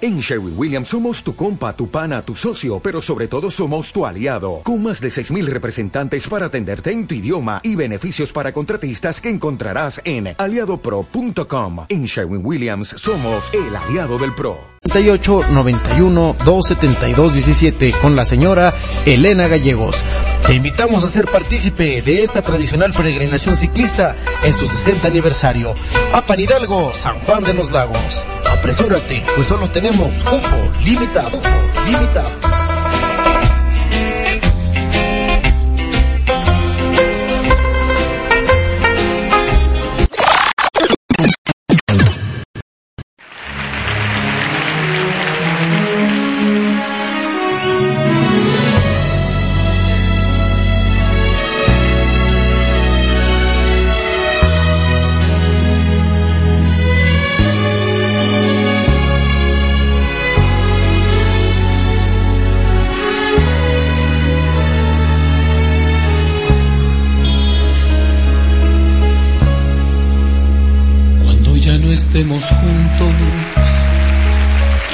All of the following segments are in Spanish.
En Sherwin Williams somos tu compa, tu pana, tu socio, pero sobre todo somos tu aliado, con más de 6.000 representantes para atenderte en tu idioma y beneficios para contratistas que encontrarás en aliadopro.com. En Sherwin Williams somos el aliado del PRO. 38 91 272 17 con la señora Elena Gallegos. Te invitamos a ser partícipe de esta tradicional peregrinación ciclista en su 60 aniversario. A Pan Hidalgo, San Juan de los Lagos. Apresúrate, pues solo tenemos cupo limitado, limitado. Juntos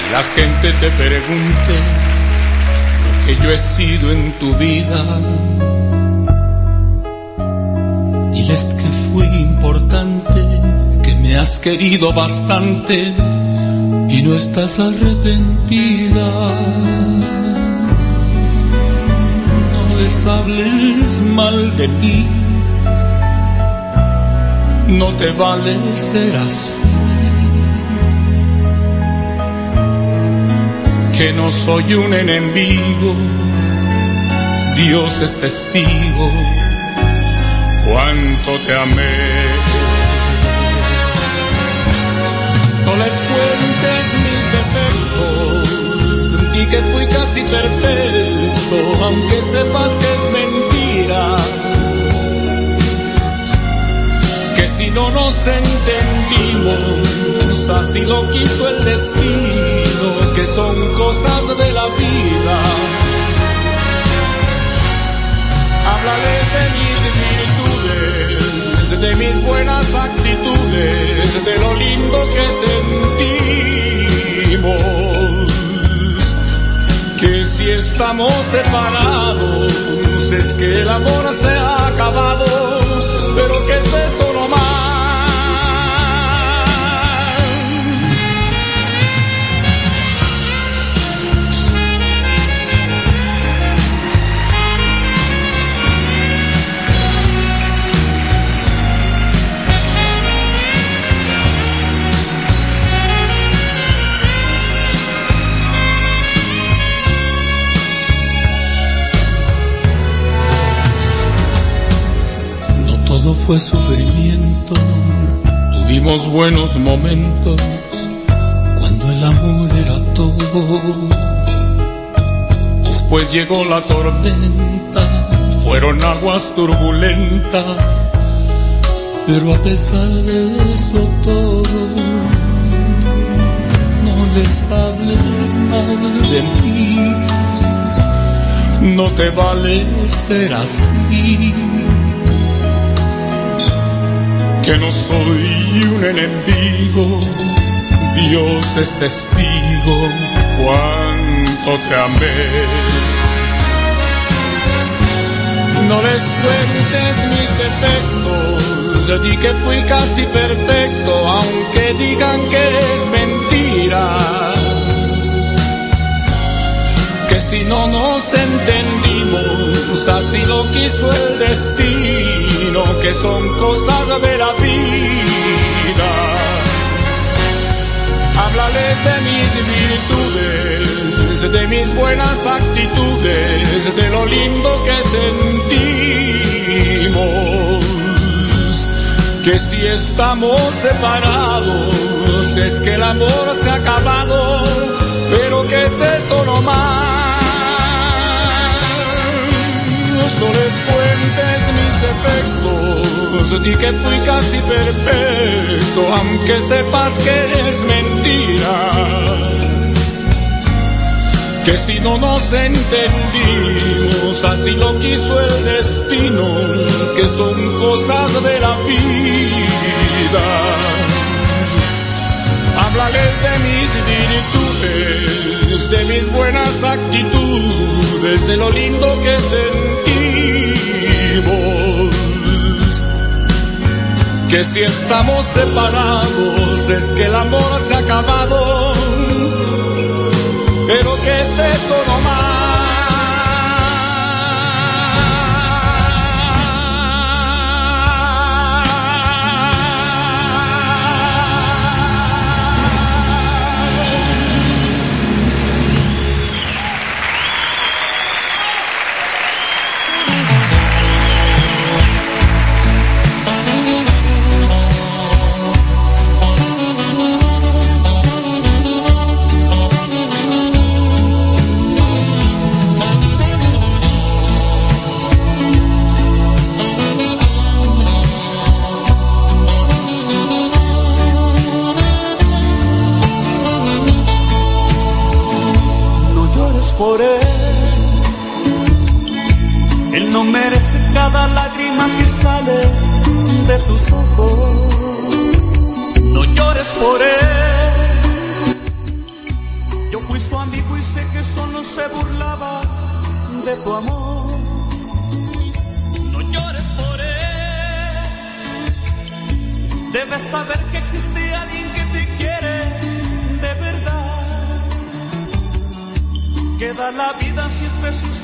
y la gente te pregunte lo que yo he sido en tu vida, diles que fui importante, que me has querido bastante y no estás arrepentida. No les hables mal de mí no te vale ser así. Que no soy un enemigo, Dios es testigo, cuánto te amé. No les cuentes mis defectos, di que fui casi perfecto, aunque sepas que es mentira que si no nos entendimos, así lo quiso el destino, que son cosas de la vida. Háblales de mis virtudes, de mis buenas actitudes, de lo lindo que sentimos. Que si estamos separados, es que el amor se ha acabado, pero que fue sufrimiento, tuvimos buenos momentos cuando el amor era todo. Después llegó la tormenta, fueron aguas turbulentas, pero a pesar de eso todo, no les hables mal de mí, no te vale ser así que no soy un enemigo, Dios es testigo cuánto te amé. No les cuentes mis defectos, di que fui casi perfecto, aunque digan que es mentira. Que si no nos entendimos, así lo quiso el destino, que son cosas de la vida. Háblales de mis virtudes, de mis buenas actitudes, de lo lindo que sentimos. Que si estamos separados, es que el amor se ha acabado, pero que es eso no. No les cuentes defectos, di que fui casi perfecto, aunque sepas que es mentira. Que si no nos entendimos, así lo quiso el destino, que son cosas de la vida. Háblales de mis virtudes mis buenas actitudes, de lo lindo que Que si estamos separados es que el amor se ha acabado, pero que es eso nomás.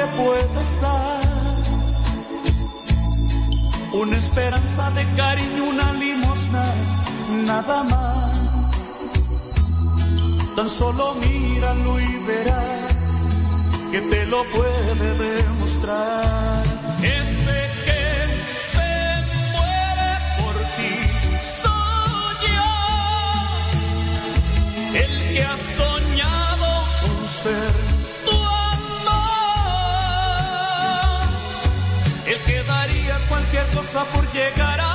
tú le puedes dar. Una esperanza de cariño, una limosna, nada más. Tan solo míralo y verás que te lo puede demostrar. Ese ser por llegar a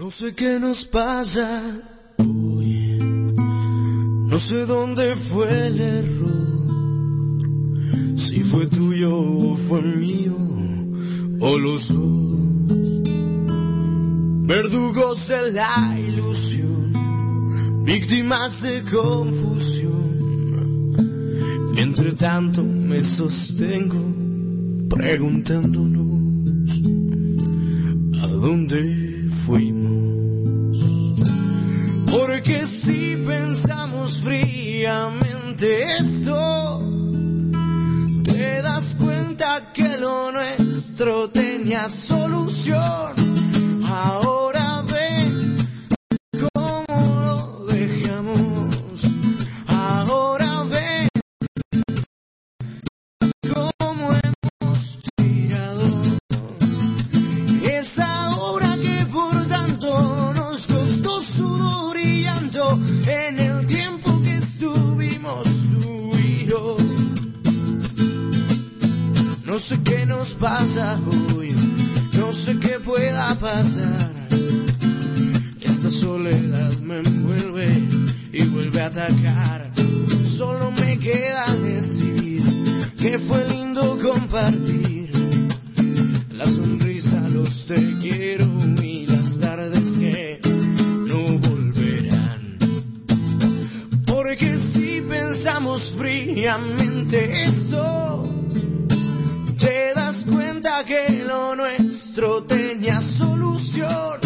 No sé qué nos pasa hoy. No sé dónde fue el error. Si fue tuyo o fue mío. O los dos. verdugos de la ilusión, víctimas de confusión. Entre tanto me sostengo preguntándonos a dónde fuimos. Porque si pensamos fríamente esto, te das cuenta que lo nuestro tenía solución. Esto, te das cuenta que lo nuestro tenía solución.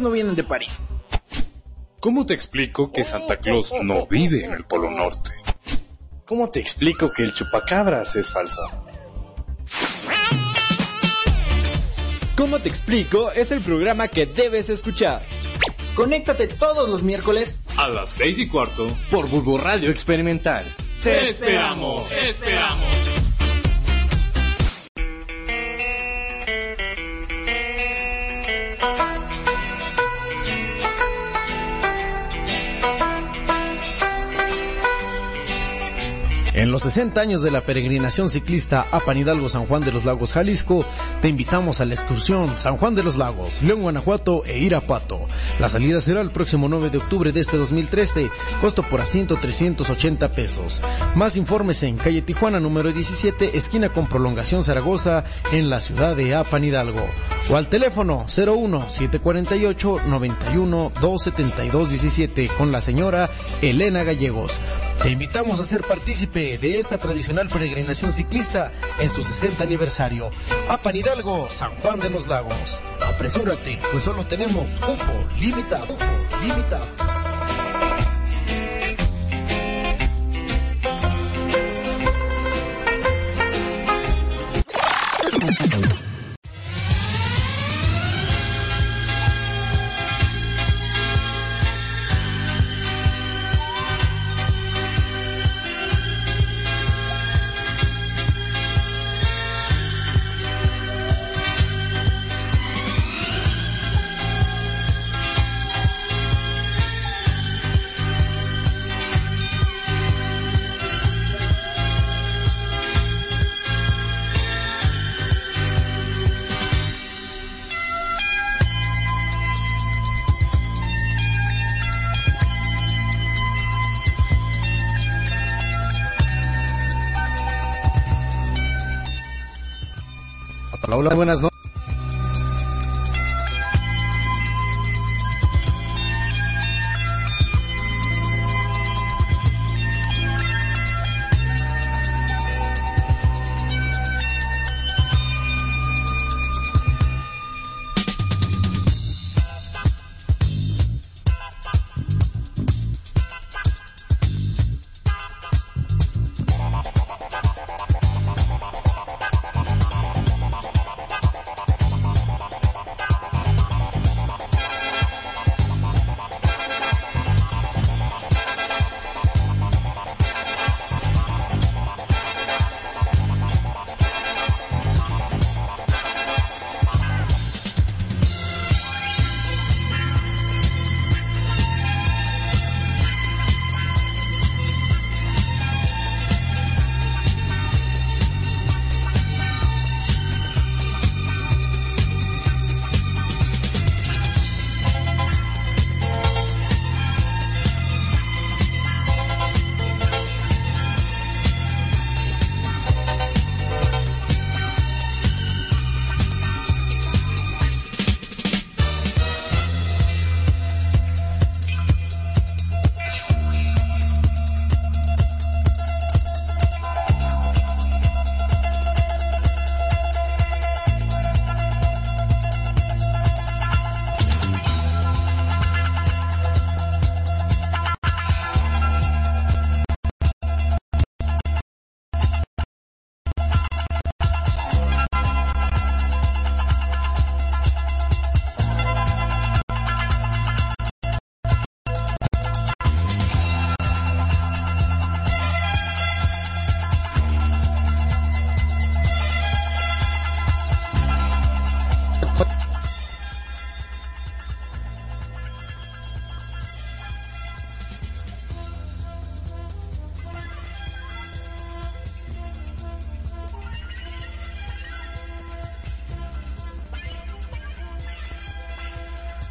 No vienen de París? ¿Cómo te explico que Santa Claus no vive en el Polo Norte? ¿Cómo te explico que el chupacabras es falso? ¿Cómo te explico? Es el programa que debes escuchar. Conéctate todos los miércoles A las seis y cuarto. Por Bulbo Radio Experimental. ¡Te esperamos! ¡Te esperamos! En los 60 años de la peregrinación ciclista a Pan Hidalgo San Juan de los Lagos Jalisco, te invitamos a la excursión San Juan de los Lagos, León, Guanajuato e Irapuato. La salida será el próximo 9 de octubre de este 2013, costo por asiento 380 pesos. Más informes en calle Tijuana número 17, esquina con prolongación Zaragoza, en la ciudad de Apan Hidalgo. O al teléfono 01 748 91 272 17 con la señora Elena Gallegos. Te invitamos a ser partícipe de esta tradicional peregrinación ciclista en su 60 aniversario. Apan Hidalgo, San Juan de los Lagos. Apresúrate, pues solo tenemos cupo limitado. Cupo limitado. Buenas noches.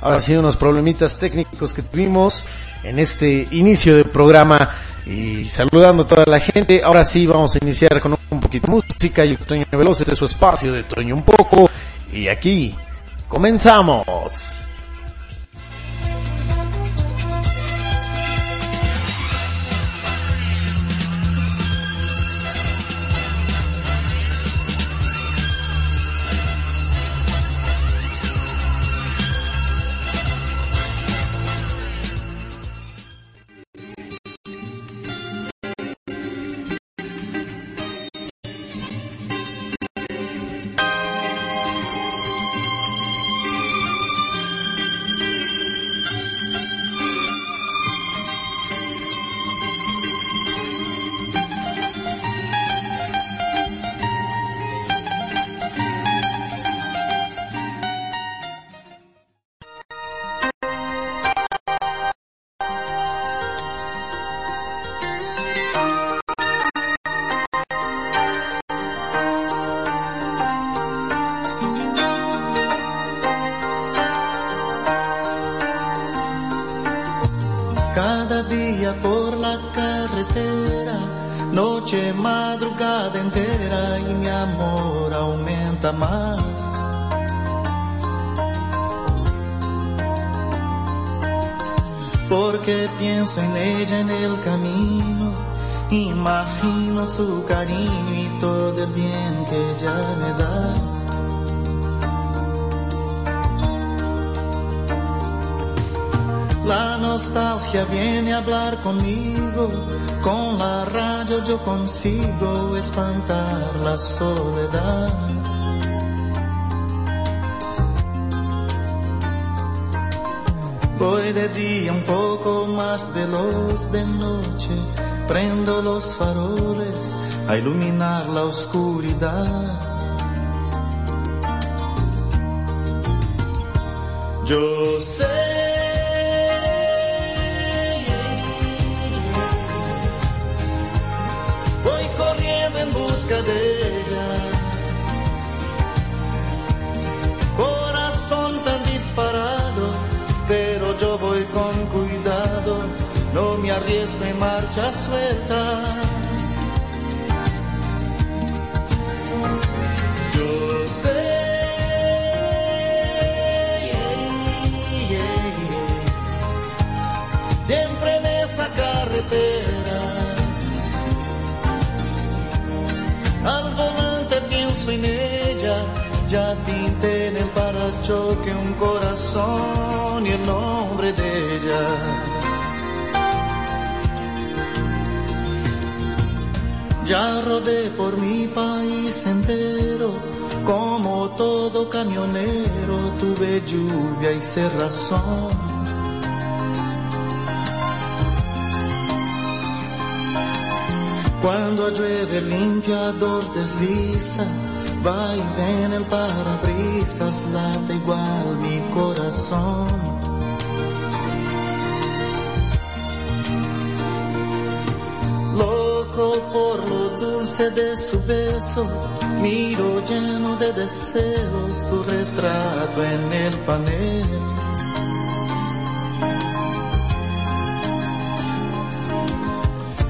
Ahora sí, unos problemitas técnicos que tuvimos en este inicio del programa y saludando a toda la gente. Ahora sí, vamos a iniciar con un poquito de música y Toño Veloz de su espacio de Toño un poco. Y aquí comenzamos. Iluminar la oscuridad. Yo sé de ella. Corazón tan disparado, pero yo voy con cuidado, no me arriesgo en marcha suelta. Parachoque un corazón y el nombre de ella. Ya rodé por mi país entero, como todo camionero, tuve lluvia y cerrazón Cuando llueve el limpiador desliza, va y ven el parabrisas, late igual mi corazón. Loco por lo dulce de su beso, miro lleno de deseos su retrato en el panel.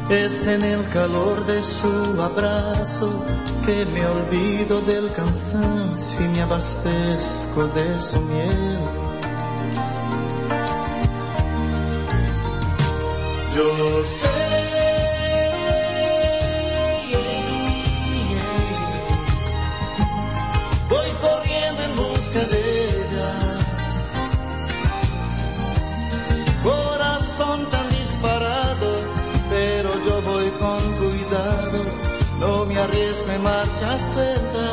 Es en el calor de su abrazo que me olvido del cansancio y me abastezco de su miel. Yo sé. Me arriesgo en marcha suelta.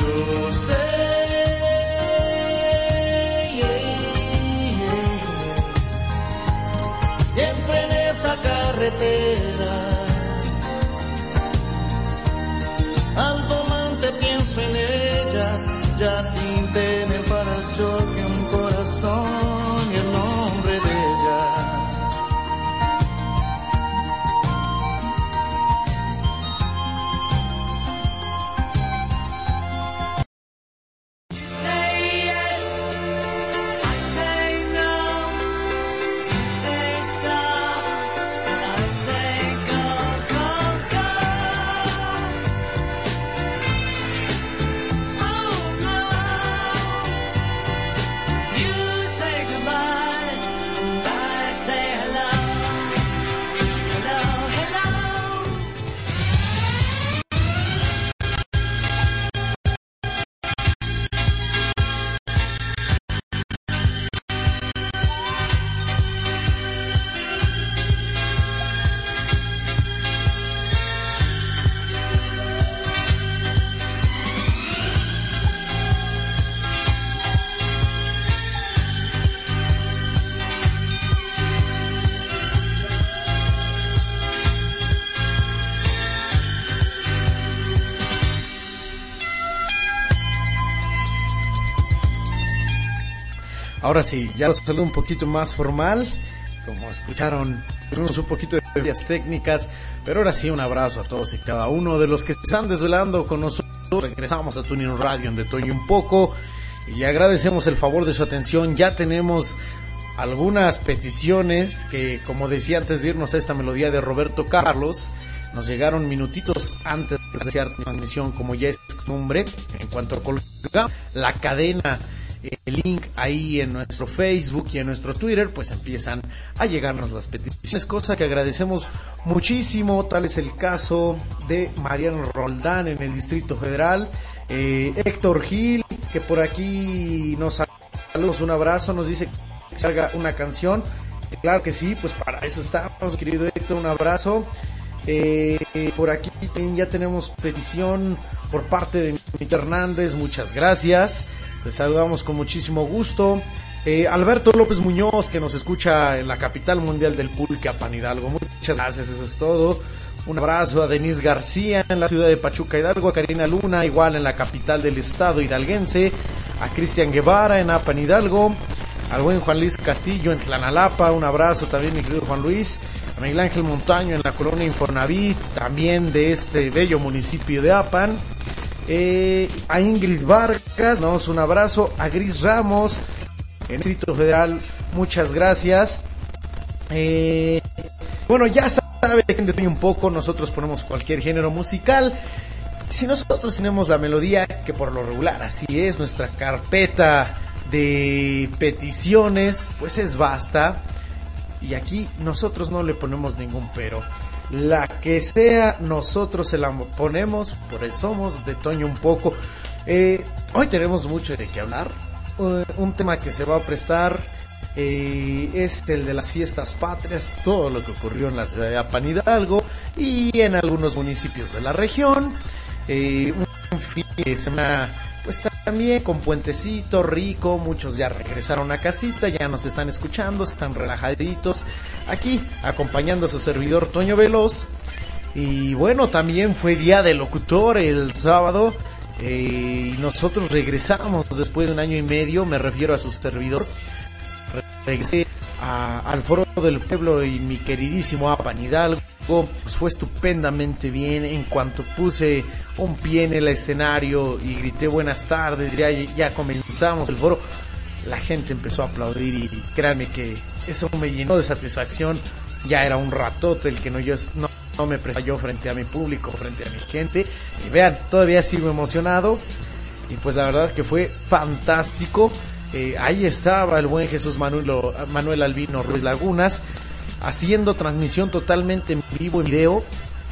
Yo sé. Siempre en esa carretera, Ahora sí, ya los saludo un poquito más formal. Como escucharon, tuvimos un poquito de ideas técnicas, pero ahora sí un abrazo a todos y cada uno de los que están desvelando con nosotros. Regresamos a Tuning Radio en Toño un poco y agradecemos el favor de su atención. Ya tenemos algunas peticiones que, como decía antes de irnos a esta melodía de Roberto Carlos, nos llegaron minutitos antes de iniciar la transmisión, como ya es costumbre. En cuanto a colgar la cadena el link ahí en nuestro Facebook y en nuestro Twitter, pues empiezan a llegarnos las peticiones, cosa que agradecemos muchísimo. Tal es el caso de Mariano Roldán en el Distrito Federal, eh, Héctor Gil, que por aquí nos saludos, un abrazo, nos dice que salga una canción. Claro que sí, pues para eso estamos, querido Héctor, un abrazo. Eh, por aquí también ya tenemos petición por parte de Mito Hernández, muchas gracias. Les saludamos con muchísimo gusto. Eh, Alberto López Muñoz, que nos escucha en la capital mundial del pulque, a Pan Hidalgo. Muchas gracias, eso es todo. Un abrazo a Denise García en la ciudad de Pachuca Hidalgo, a Karina Luna, igual en la capital del estado hidalguense, a Cristian Guevara en Apan Hidalgo, al buen Juan Luis Castillo en Tlanalapa, un abrazo también, mi querido Juan Luis, a Miguel Ángel Montaño en la colonia Infonavit, también de este bello municipio de Apan, eh, a Ingrid Vargas, nos un abrazo, a Gris Ramos, en el Distrito Federal, muchas gracias. Eh, bueno, ya sabe que un poco, nosotros ponemos cualquier género musical. Si nosotros tenemos la melodía, que por lo regular así es, nuestra carpeta de peticiones, pues es basta. Y aquí nosotros no le ponemos ningún pero la que sea, nosotros se la ponemos, por eso somos de Toño un poco. Eh, hoy tenemos mucho de qué hablar, uh, un tema que se va a prestar eh, es el de las fiestas patrias, todo lo que ocurrió en la ciudad de Apan Hidalgo y en algunos municipios de la región. Eh, fin pues también con puentecito rico, muchos ya regresaron a casita, ya nos están escuchando, están relajaditos aquí acompañando a su servidor Toño Veloz. Y bueno, también fue día del locutor el sábado. Eh, y nosotros regresamos después de un año y medio, me refiero a su servidor. Regresé al foro del pueblo y mi queridísimo Apan Hidalgo pues fue estupendamente bien. En cuanto puse un pie en el escenario y grité buenas tardes, ya, ya comenzamos el foro, la gente empezó a aplaudir y, créanme que eso me llenó de satisfacción. Ya era un ratote el que no yo no, no me yo frente a mi público, frente a mi gente. Y vean, todavía sigo emocionado. Y pues la verdad que fue fantástico. Eh, ahí estaba el buen Jesús Manuel, Manuel Albino Ruiz Lagunas haciendo transmisión totalmente en vivo en video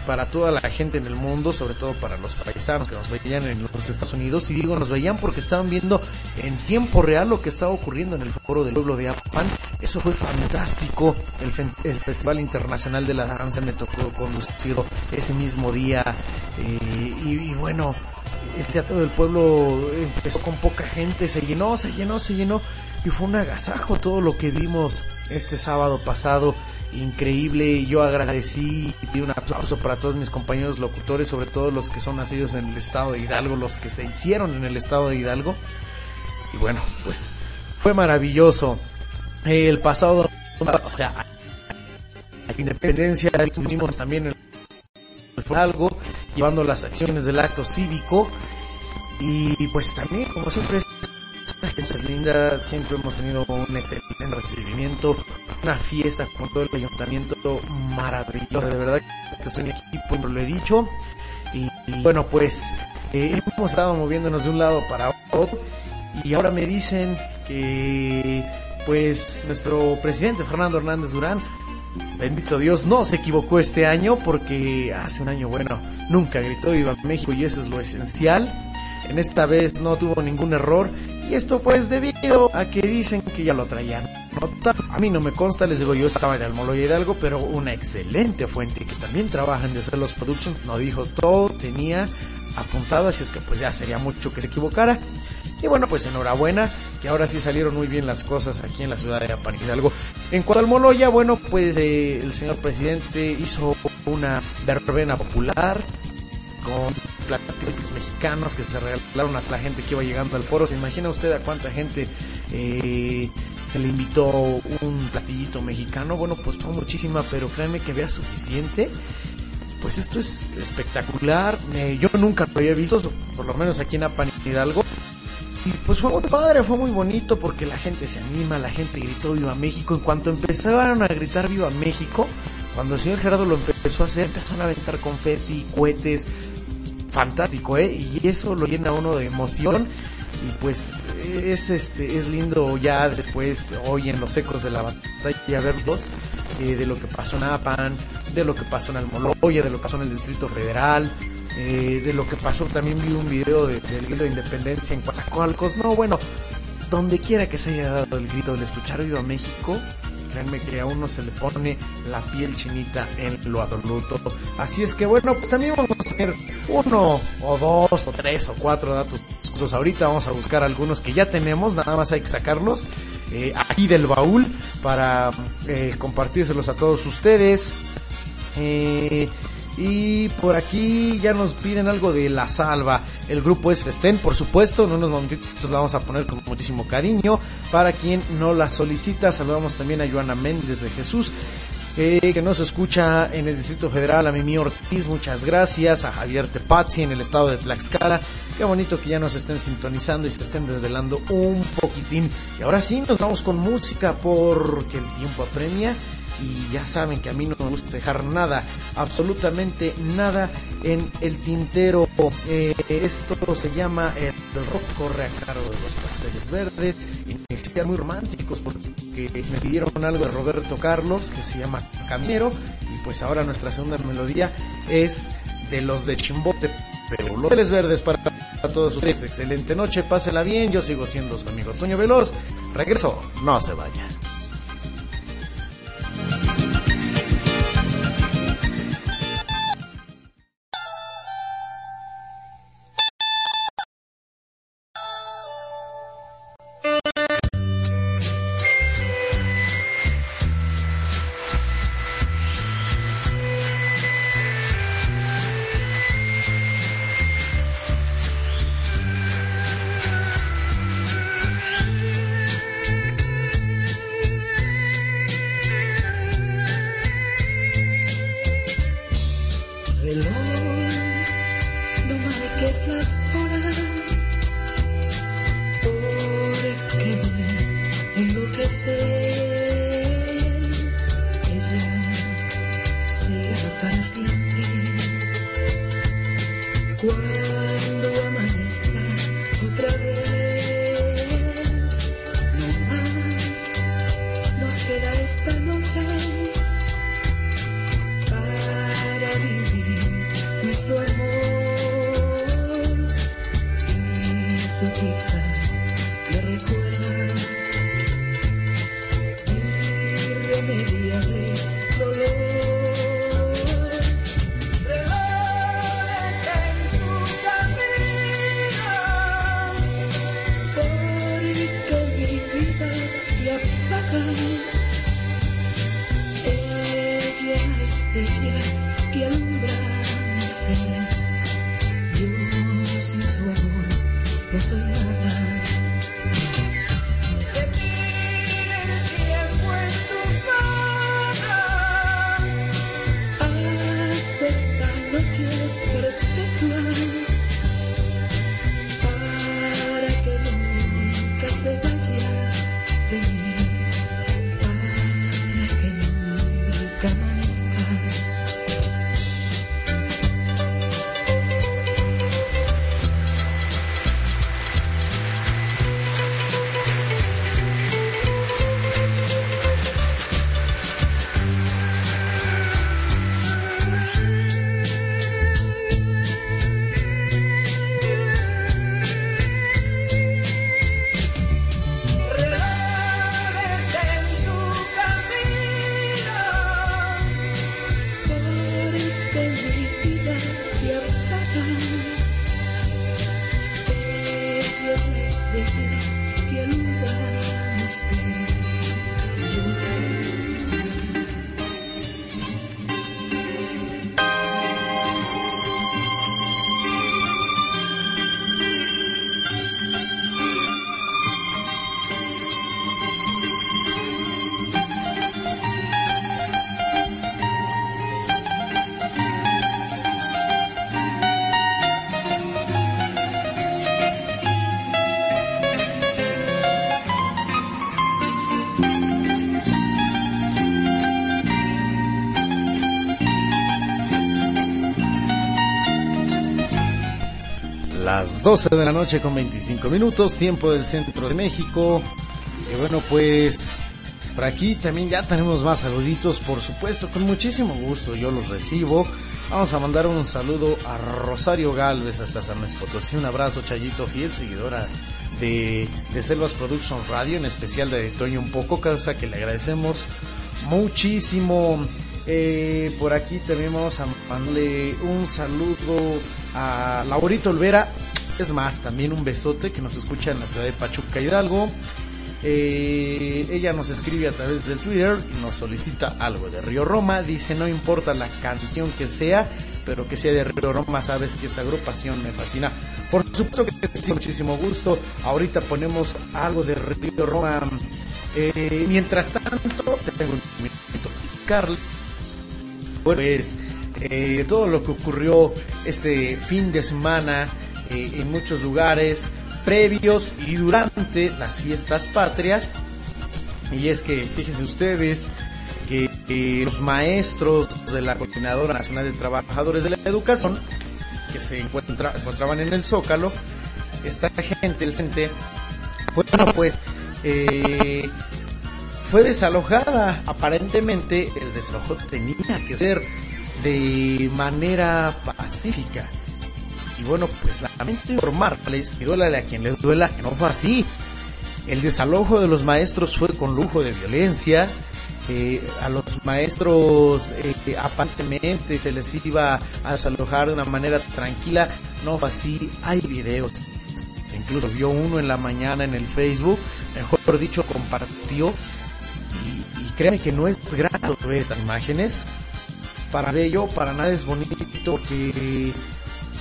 para toda la gente en el mundo, sobre todo para los paisanos que nos veían en los Estados Unidos. Y digo, nos veían porque estaban viendo en tiempo real lo que estaba ocurriendo en el foro del pueblo de Apan. Eso fue fantástico. El, Festival Internacional de la Danza me tocó conducirlo ese mismo día. Eh, y, y bueno, el Teatro del Pueblo empezó con poca gente, se llenó, se llenó, se llenó. Y fue un agasajo todo lo que vimos este sábado pasado increíble. Yo agradecí y pido un aplauso para todos mis compañeros locutores, sobre todo los que son nacidos en el estado de Hidalgo, los que se hicieron en el estado de Hidalgo. Y bueno, pues fue maravilloso. El pasado, o sea, a Independencia tuvimos también el algo llevando las acciones del acto cívico y pues también como siempre es linda, siempre hemos tenido un excelente recibimiento, una fiesta con todo el ayuntamiento maravilloso, de verdad que estoy en equipo, lo he dicho. Y, bueno, pues eh, hemos estado moviéndonos de un lado para otro y ahora me dicen que pues nuestro presidente Fernando Hernández Durán Bendito Dios, no se equivocó este año porque hace un año, bueno, nunca gritó Viva México y eso es lo esencial. En esta vez no tuvo ningún error y esto pues debido a que dicen que ya lo traían. A mí no me consta, les digo, yo estaba en Almoloya Hidalgo, pero una excelente fuente que también trabaja en hacer los productions no dijo todo, tenía apuntado, así es que pues ya sería mucho que se equivocara. Y bueno, pues enhorabuena, que ahora sí salieron muy bien las cosas aquí en la ciudad de Apan Hidalgo. En cuanto al Moloya, bueno, pues eh, el señor presidente hizo una verbena popular con platillos mexicanos que se regalaron a la gente que iba llegando al foro. ¿Se imagina usted a cuánta gente Eh, se le invitó un platillito mexicano, bueno, pues fue muchísima, pero créanme que había suficiente. Pues esto es espectacular. Eh, yo nunca lo había visto, por lo menos aquí en Apan Hidalgo. Y pues fue muy padre, fue muy bonito porque la gente se anima, la gente gritó Viva México. En cuanto empezaron a gritar Viva México, cuando el señor Gerardo lo empezó a hacer, empezaron a aventar confeti, cohetes, fantástico, ¿eh? Y eso lo llena uno de emoción. Y pues es este es lindo ya después, hoy en los ecos de la batalla, verlos eh, de lo que pasó en Apan, de lo que pasó en Almoloya, de lo que pasó en el Distrito Federal, eh, de lo que pasó. También vi un video de- del grito de independencia en Coatzacoalcos. No, bueno, donde quiera que se haya dado el grito del escuchar Viva México, créanme que a uno se le pone la piel chinita en lo absoluto. Así es que bueno, pues también vamos a tener uno o dos o tres o cuatro datos. curiosos. Ahorita vamos a buscar algunos que ya tenemos, nada más hay que sacarlos eh, aquí del baúl para eh, compartírselos a todos ustedes. Eh, y por aquí ya nos piden algo de La Salva. El grupo es Festén, por supuesto. En unos momentitos la vamos a poner con muchísimo cariño. Para quien no la solicita, saludamos también a Joana Méndez de Jesús. eh, que nos escucha en el Distrito Federal, a Mimi Ortiz, muchas gracias, a Javier Tepazzi en el estado de Tlaxcala, qué bonito que ya nos estén sintonizando y se estén desvelando un poquitín. Y ahora sí, nos vamos con música porque el tiempo apremia y ya saben que a mí no me gusta dejar nada, absolutamente nada en el tintero. Eh, esto se llama El rock corre a cargo de los pasteles verdes. Inician muy románticos porque me pidieron algo de Roberto Carlos que se llama Caminero. Y pues ahora nuestra segunda melodía es de los de Chimbote. Pero los pasteles verdes para, para todos ustedes. Excelente noche, pásela bien. Yo sigo siendo su amigo Toño Veloz. Regreso, no se vayan. Las 12 de la noche con 25 minutos, tiempo del centro de México. Y bueno, pues por aquí también ya tenemos más saluditos, por supuesto, con muchísimo gusto yo los recibo. Vamos a mandar un saludo a Rosario Galvez hasta San Luis Potosí. Un abrazo, Chayito, fiel seguidora de, Selvas Production Radio, en especial de Toño Un Poco, cosa que le agradecemos muchísimo. Eh, por aquí también vamos a mandarle un saludo a Laurito Olvera. Es más, también un besote que nos escucha en la ciudad de Pachuca Hidalgo. Eh, ella nos escribe a través del Twitter y nos solicita algo de Río Roma. Dice, no importa la canción que sea, pero que sea de Río Roma, sabes que esa agrupación me fascina. Por supuesto que sí, muchísimo gusto. Ahorita ponemos algo de Río Roma. Eh, mientras tanto, te tengo un minuto. Carlos, pues eh, todo lo que ocurrió este fin de semana eh, en muchos lugares previos y durante las fiestas patrias. Y es que, fíjense ustedes, que, que los maestros de la Coordinadora Nacional de Trabajadores de la Educación, que se, encuentra, se encontraban en el Zócalo, esta gente, el CENTE, bueno, pues eh, fue desalojada. Aparentemente el desalojo tenía que ser de manera pacífica. Y bueno, pues lamento informarles, y duélale a quien les duela, que no fue así. El desalojo de los maestros fue con lujo de violencia. Eh, a los maestros eh, aparentemente se les iba a desalojar de una manera tranquila. No fue así. Hay videos. Incluso vio uno en la mañana en el Facebook. Mejor dicho, compartió. Y, y créanme que no es grato ver estas imágenes. Para ello, para nada es bonito porque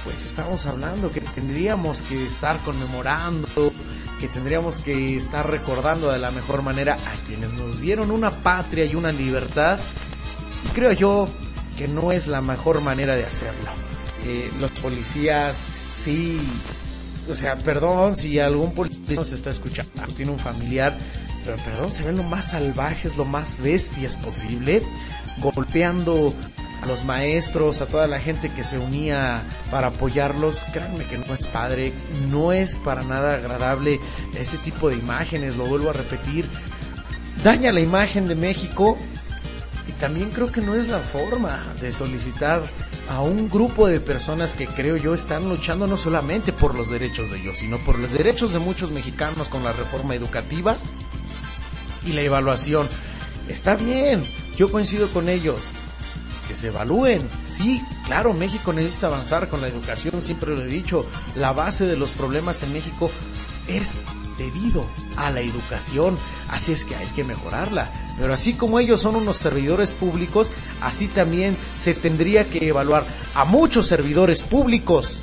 pues estamos hablando que tendríamos que estar conmemorando, que tendríamos que estar recordando de la mejor manera a quienes nos dieron una patria y una libertad. Y creo yo que no es la mejor manera de hacerlo. Eh, los policías, sí, o sea, perdón si algún policía nos está escuchando, tiene un familiar, pero perdón, se ven lo más salvajes, lo más bestias posible, golpeando los maestros, a toda la gente que se unía para apoyarlos, créanme que no es padre, no es para nada agradable ese tipo de imágenes, lo vuelvo a repetir, daña la imagen de México y también creo que no es la forma de solicitar a un grupo de personas que creo yo están luchando no solamente por los derechos de ellos, sino por los derechos de muchos mexicanos con la reforma educativa y la evaluación. Está bien, yo coincido con ellos, que se evalúen. Sí, claro, México necesita avanzar con la educación, siempre lo he dicho. La base de los problemas en México es debido a la educación, así es que hay que mejorarla. Pero así como ellos son unos servidores públicos, así también se tendría que evaluar a muchos servidores públicos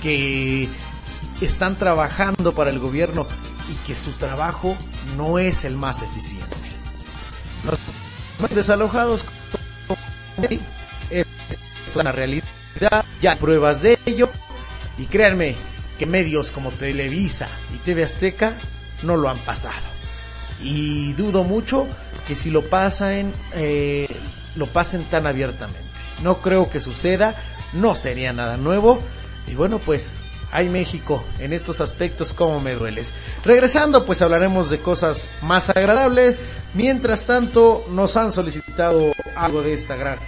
que están trabajando para el gobierno y que su trabajo no es el más eficiente. Los más desalojados es una realidad, ya hay pruebas de ello. Y créanme que medios como Televisa y TV Azteca no lo han pasado. Y dudo mucho que si lo pasan, eh, lo pasen tan abiertamente. No creo que suceda, no sería nada nuevo. Y bueno, pues hay México en estos aspectos como me dueles. Regresando, pues hablaremos de cosas más agradables. Mientras tanto, nos han solicitado algo de esta gran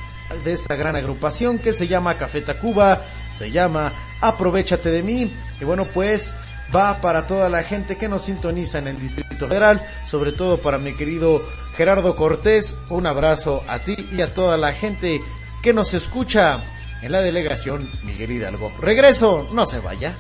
de esta gran agrupación que se llama Café Tacuba, se llama Aprovechate de mí. Y bueno, pues va para toda la gente que nos sintoniza en el Distrito Federal, sobre todo para mi querido Gerardo Cortés. Un abrazo a ti y a toda la gente que nos escucha en la delegación Miguel Hidalgo. Regreso, no se vaya.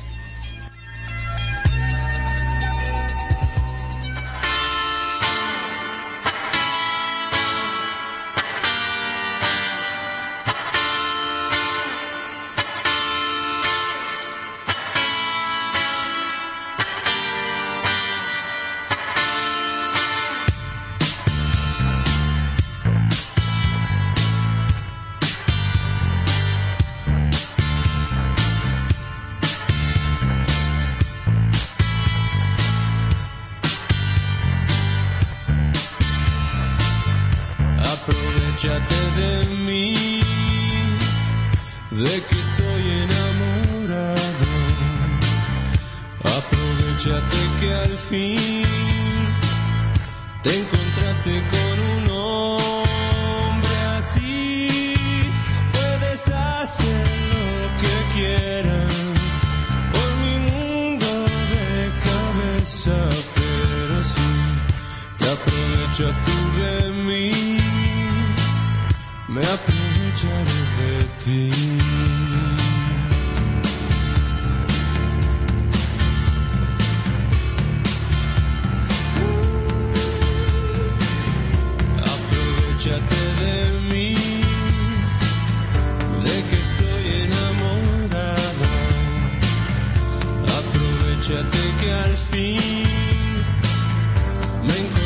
Me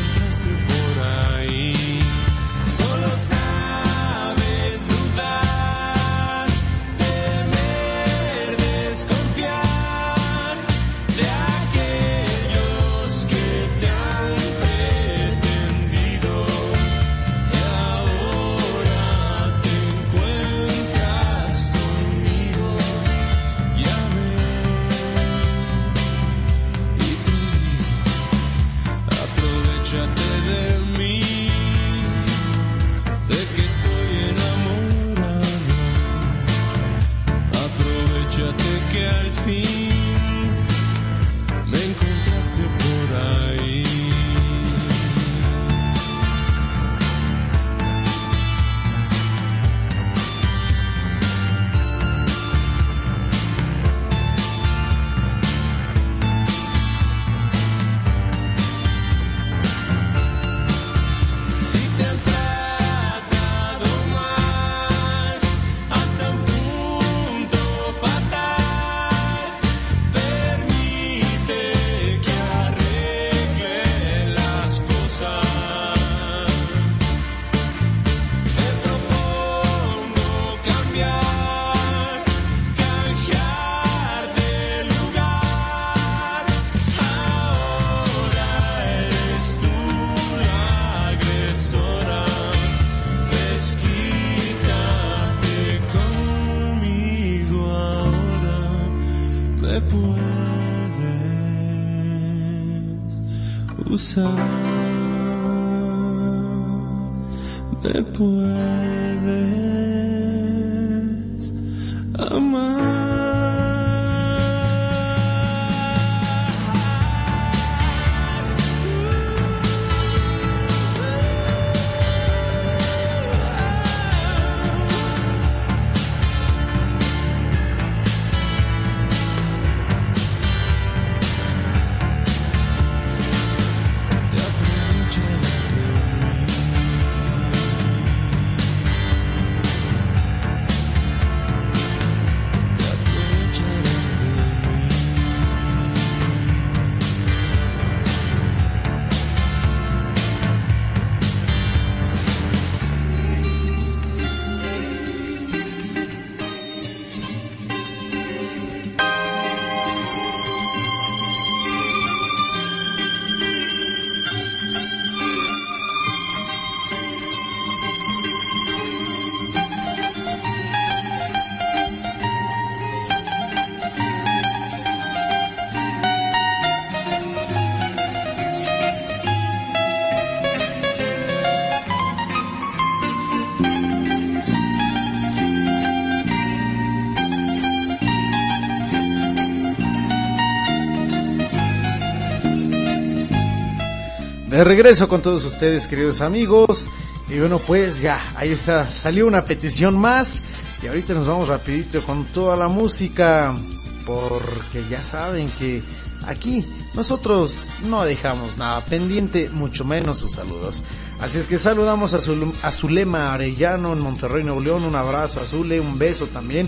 De regreso con todos ustedes, queridos amigos. Y bueno, pues ya, ahí está, salió una petición más. Y ahorita nos vamos rapidito con toda la música. Porque ya saben que aquí nosotros no dejamos nada pendiente, mucho menos sus saludos. Así es que saludamos a, Zul- a Zulema Arellano en Monterrey, Nuevo León. Un abrazo a un beso también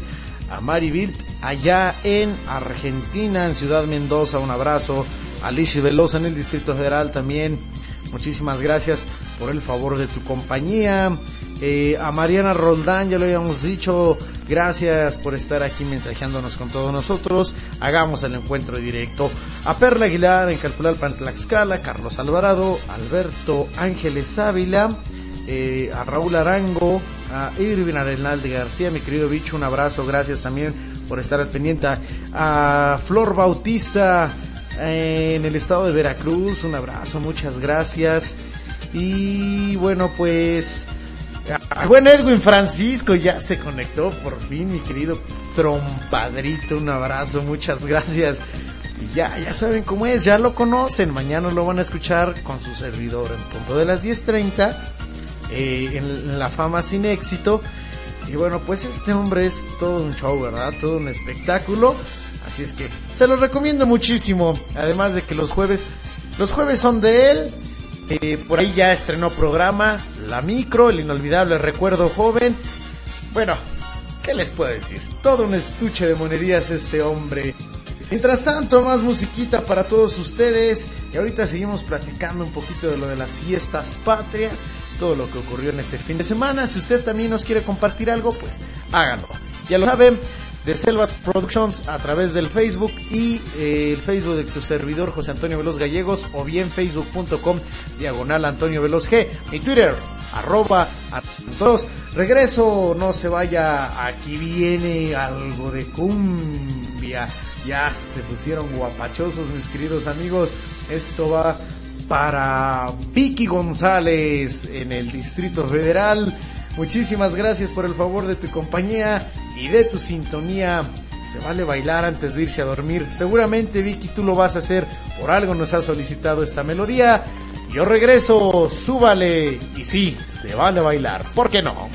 a Mari Birt allá en Argentina, en Ciudad Mendoza. Un abrazo a Alicia Velosa en el Distrito Federal también. Muchísimas gracias por el favor de tu compañía. Eh, a Mariana Roldán, ya lo habíamos dicho, gracias por estar aquí mensajeándonos con todos nosotros. Hagamos el encuentro directo. A Perla Aguilar en Calpulalpan, Tlaxcala, Carlos Alvarado, Alberto Ángeles Ávila, eh, a Raúl Arango, a Irvin Arenalde García, mi querido bicho, un abrazo, gracias también por estar al pendiente. A Flor Bautista, en el estado de Veracruz. Un abrazo, muchas gracias. Y bueno, pues. ah, Bueno, Edwin Francisco ya se conectó por fin, mi querido trompadrito. Un abrazo, muchas gracias. Ya, ya saben cómo es, ya lo conocen. Mañana lo van a escuchar con su servidor en punto de las 10:30 eh, en La Fama Sin Éxito. Y bueno, pues este hombre es todo un show, ¿verdad? Todo un espectáculo. Así es que se los recomiendo muchísimo. Además de que los jueves, los jueves son de él. Eh, por ahí ya estrenó programa La Micro, el inolvidable recuerdo joven. Bueno, ¿qué les puedo decir? Todo un estuche de monerías este hombre. Mientras tanto, más musiquita para todos ustedes. Y ahorita seguimos platicando un poquito de lo de las fiestas patrias, todo lo que ocurrió en este fin de semana. Si usted también nos quiere compartir algo, pues háganlo. Ya lo saben, de Selvas Productions a través del Facebook y eh, el Facebook de su servidor José Antonio Veloz Gallegos o bien facebook.com diagonal Antonio Veloz G. Mi Twitter, arroba todos. Regreso, no se vaya, aquí viene algo de cumbia. Ya se pusieron guapachosos mis queridos amigos. Esto va para Vicky González en el Distrito Federal. Muchísimas gracias por el favor de tu compañía y de tu sintonía. Se vale bailar antes de irse a dormir. Seguramente Vicky tú lo vas a hacer. Por algo nos has solicitado esta melodía. Yo regreso, súbale. Y sí, se vale bailar. ¿Por qué no?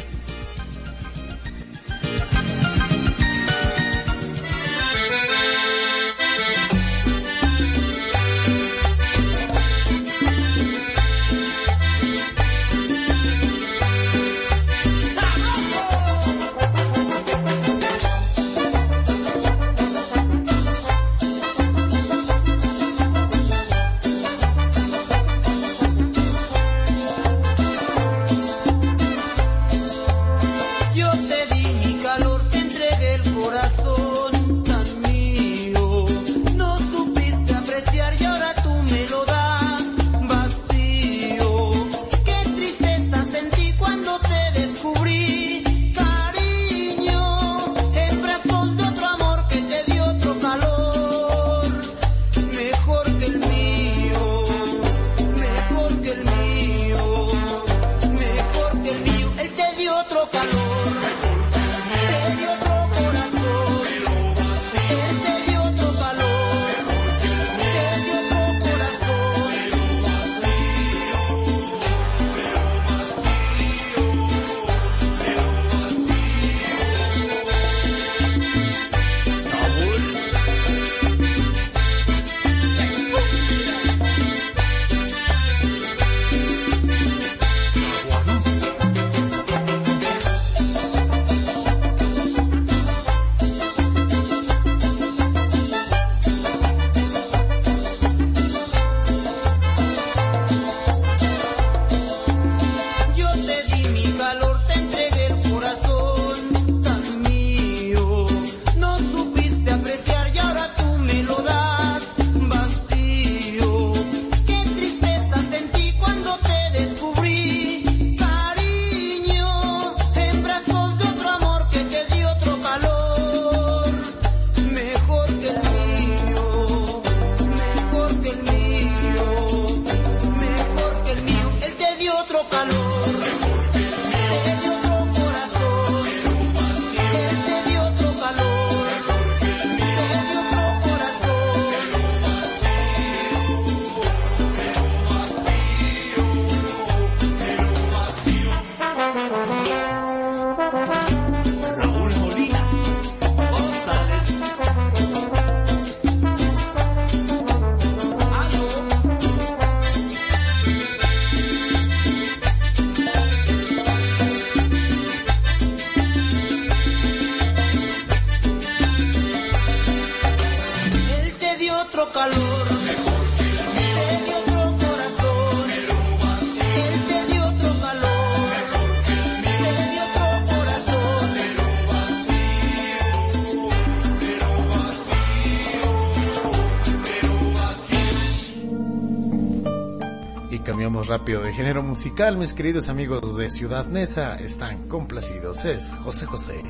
de género musical, mis queridos amigos de Ciudad Nesa, están complacidos. Es José José.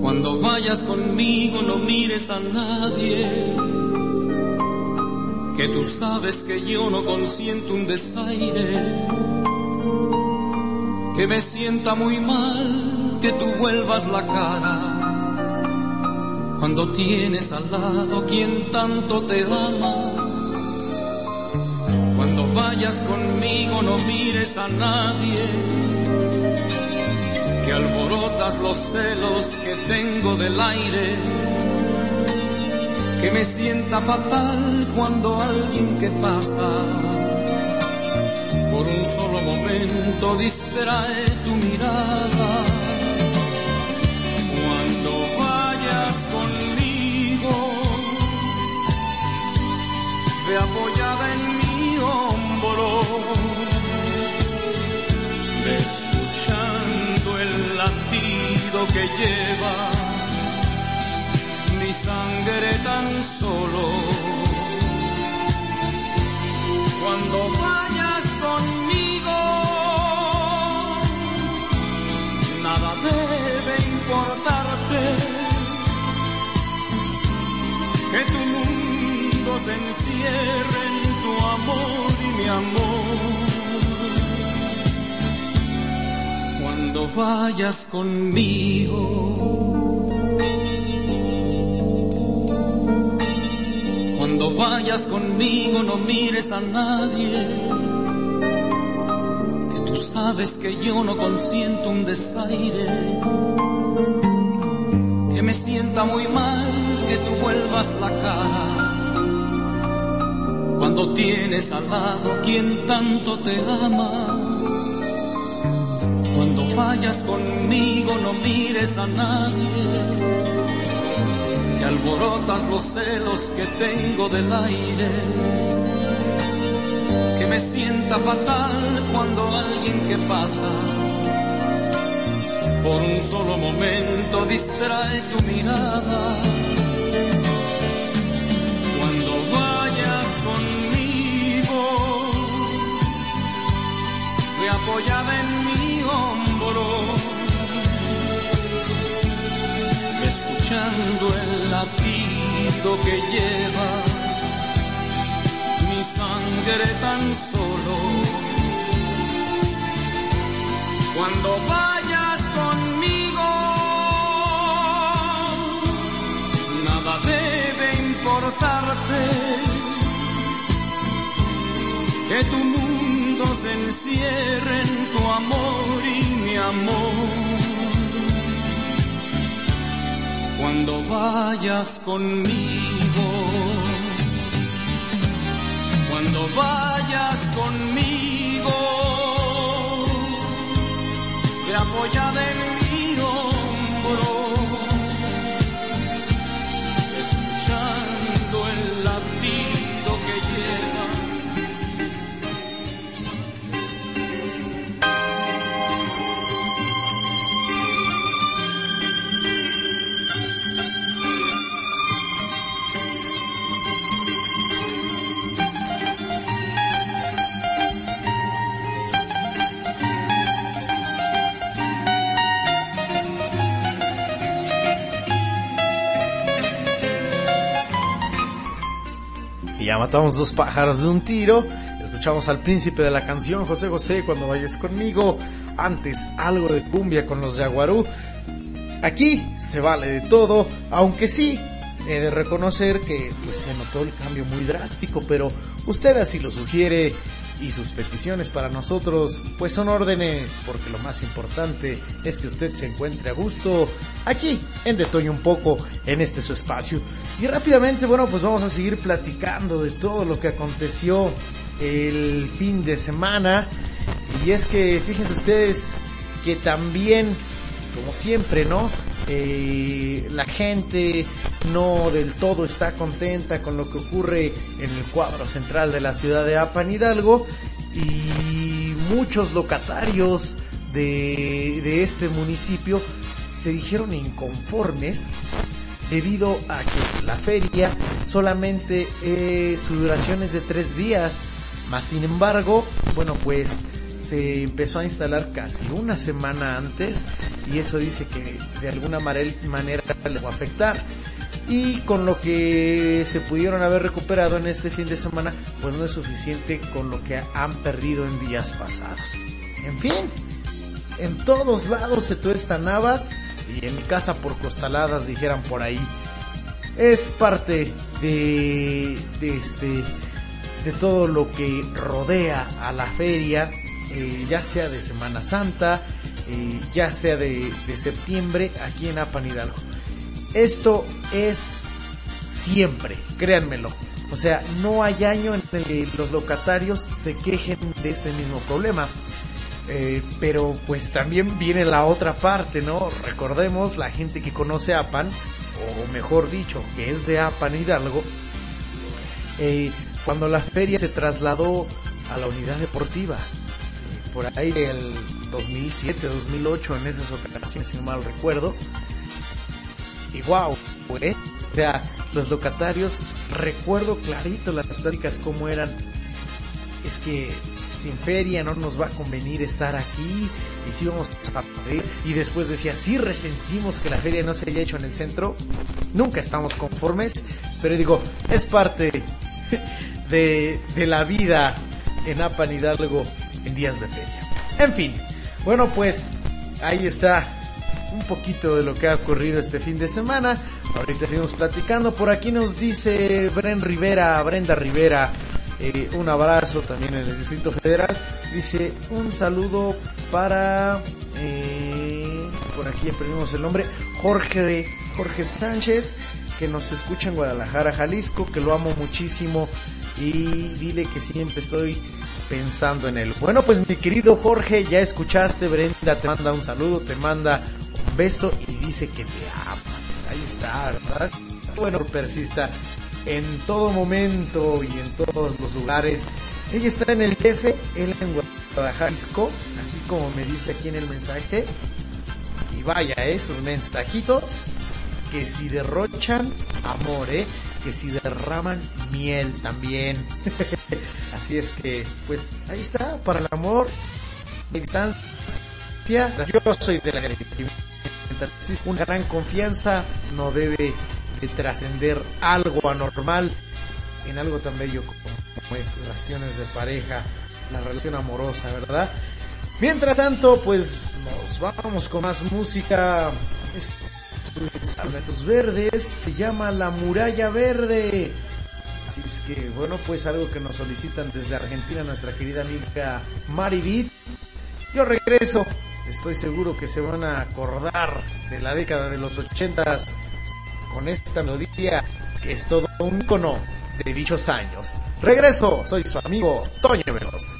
Cuando vayas conmigo no mires a nadie, que tú sabes que yo no consiento un desaire, que me sienta muy mal que tú vuelvas la cara cuando tienes al lado quien tanto te ama. Cuando vayas conmigo no mires a nadie, que alborotas los celos que tengo del aire, que me sienta fatal cuando alguien que pasa por un solo momento distrae tu mirada. Latido que lleva mi sangre tan solo. Cuando vayas conmigo, nada debe importarte. Que tu mundo se encierre en tu amor y mi amor. Cuando vayas conmigo. Cuando vayas conmigo no mires a nadie, que tú sabes que yo no consiento un desaire, que me sienta muy mal que tú vuelvas la cara, cuando tienes al lado quien tanto te ama. Vayas conmigo no mires a nadie que alborotas los celos que tengo del aire, que me sienta fatal cuando alguien que pasa por un solo momento distrae tu mirada. Cuando vayas conmigo, ve apoyada en que lleva mi sangre tan solo. Cuando vayas conmigo, nada debe importarte. Que tu mundo se encierre en tu amor y mi amor cuando vayas conmigo. Cuando vayas conmigo, te apoyada en mi Y ya matamos dos pájaros de un tiro. Escuchamos al príncipe de la canción, José José, cuando vayas conmigo. Antes, algo de cumbia con los Yaguarú. Aquí se vale de todo, aunque sí, he de reconocer que pues, se notó el cambio muy drástico, pero usted así lo sugiere y sus peticiones para nosotros pues son órdenes, porque lo más importante es que usted se encuentre a gusto aquí en Detoño un poco en este su espacio. Y rápidamente, bueno, pues vamos a seguir platicando de todo lo que aconteció el fin de semana. Y es que fíjense ustedes que también, como siempre, ¿no? Eh, la gente no del todo está contenta con lo que ocurre en el cuadro central de la ciudad de Apan Hidalgo y muchos locatarios de, este municipio se dijeron inconformes debido a que la feria solamente su duración es de tres días, más sin embargo, bueno pues se empezó a instalar casi una semana antes y eso dice que de alguna manera les va a afectar. Y con lo que se pudieron haber recuperado en este fin de semana, pues no es suficiente con lo que han perdido en días pasados. En fin, en todos lados se tuestan navas y en mi casa por costaladas dijeran por ahí. Es parte de, de este de todo lo que rodea a la feria, eh, ya sea de Semana Santa, eh, ya sea de, septiembre aquí en Apan Hidalgo. Esto es siempre, créanmelo. O sea, no hay año en el que los locatarios se quejen de este mismo problema. Eh, pero pues también viene la otra parte, ¿no? Recordemos la gente que conoce Apan, o mejor dicho, que es de Apan Hidalgo, eh, cuando la feria se trasladó a la unidad deportiva, por ahí del 2007, 2008, en esas operaciones, si no mal recuerdo, y wow, ¿eh? o sea, los locatarios, recuerdo clarito las pláticas como eran, es que sin feria no nos va a convenir estar aquí y si vamos a perder y después decía sí resentimos que la feria no se haya hecho en el centro nunca estamos conformes pero digo es parte de, de la vida en Apan Hidalgo en días de feria. En fin bueno pues ahí está un poquito de lo que ha ocurrido este fin de semana ahorita seguimos platicando por aquí nos dice Bren Rivera Brenda Rivera eh, un abrazo también en el Distrito Federal. Dice un saludo para. Eh, por aquí perdimos el nombre. Jorge, Jorge Sánchez, que nos escucha en Guadalajara, Jalisco, que lo amo muchísimo. Y dile que siempre estoy pensando en él. Bueno, pues mi querido Jorge, ya escuchaste. Brenda te manda un saludo, te manda un beso y dice que te ama. Pues ahí está, ¿verdad? Bueno, persista en todo momento y en todos los lugares. Ella está en el jefe, él en Guadalajara, así como me dice aquí en el mensaje. Y vaya, esos mensajitos que si derrochan amor, ¿eh? Que si derraman miel también. así es que, pues ahí está, para el amor, distancia. Yo soy de la una gran confianza no debe de trascender algo anormal en algo tan bello como es relaciones de pareja, la relación amorosa, ¿verdad? Mientras tanto, pues nos vamos con más música. Salvetos Verdes se llama La Muralla Verde. Así es que, bueno, pues algo que nos solicitan desde Argentina nuestra querida amiga Maribit. Yo regreso. Estoy seguro que se van a acordar de la década de los ochentas con esta melodía que es todo un icono de dichos años. Regreso, soy su amigo Toño Veloz.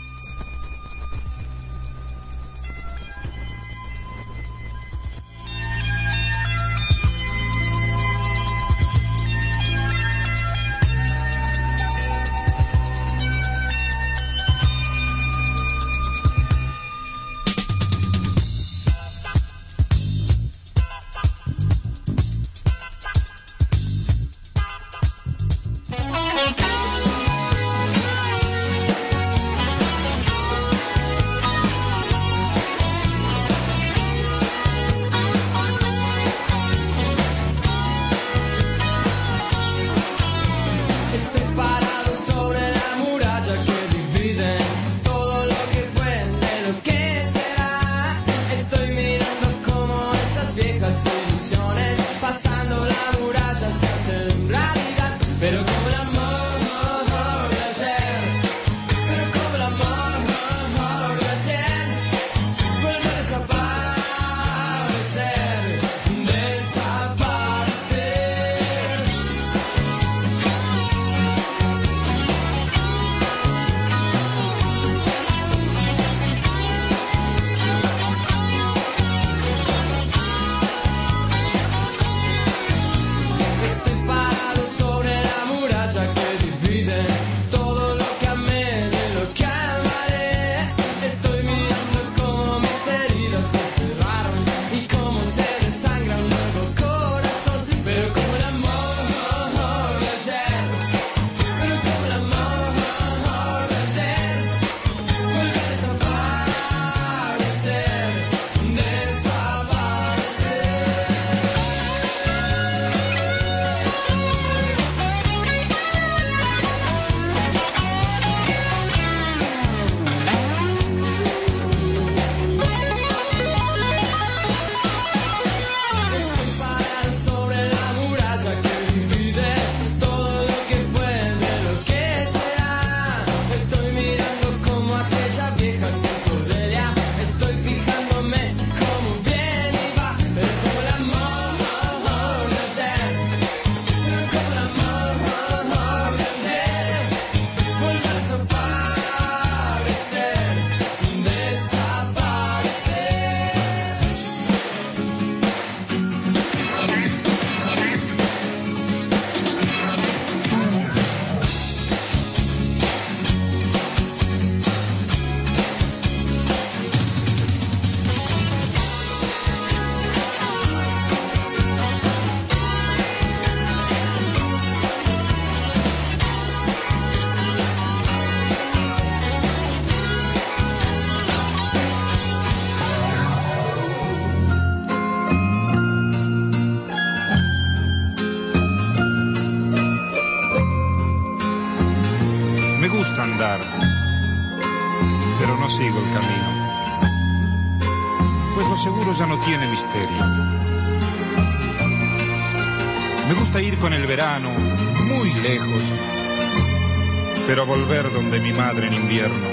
Donde mi madre en invierno.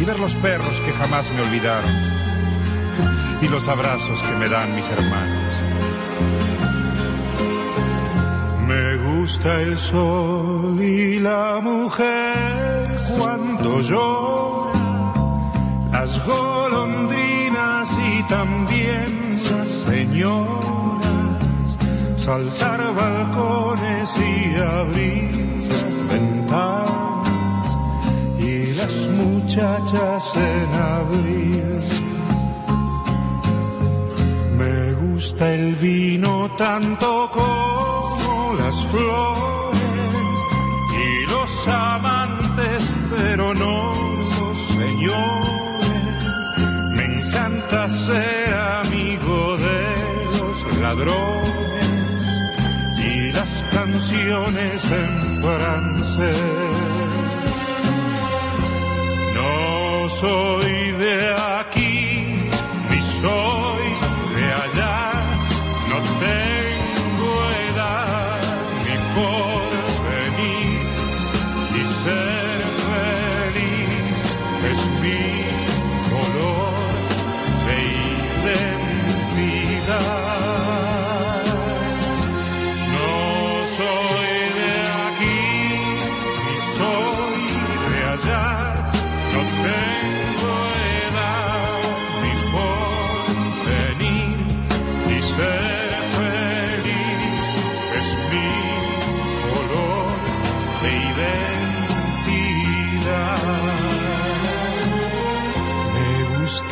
Y ver los perros que jamás me olvidaron. Y los abrazos que me dan mis hermanos. Me gusta el sol y la mujer cuando llora, las golondrinas y también las señoras, saltar balcones y abrir muchachas en abril. Me gusta el vino tanto como las flores y los amantes, pero no los señores. Me encanta ser amigo de los ladrones y las canciones en francés. No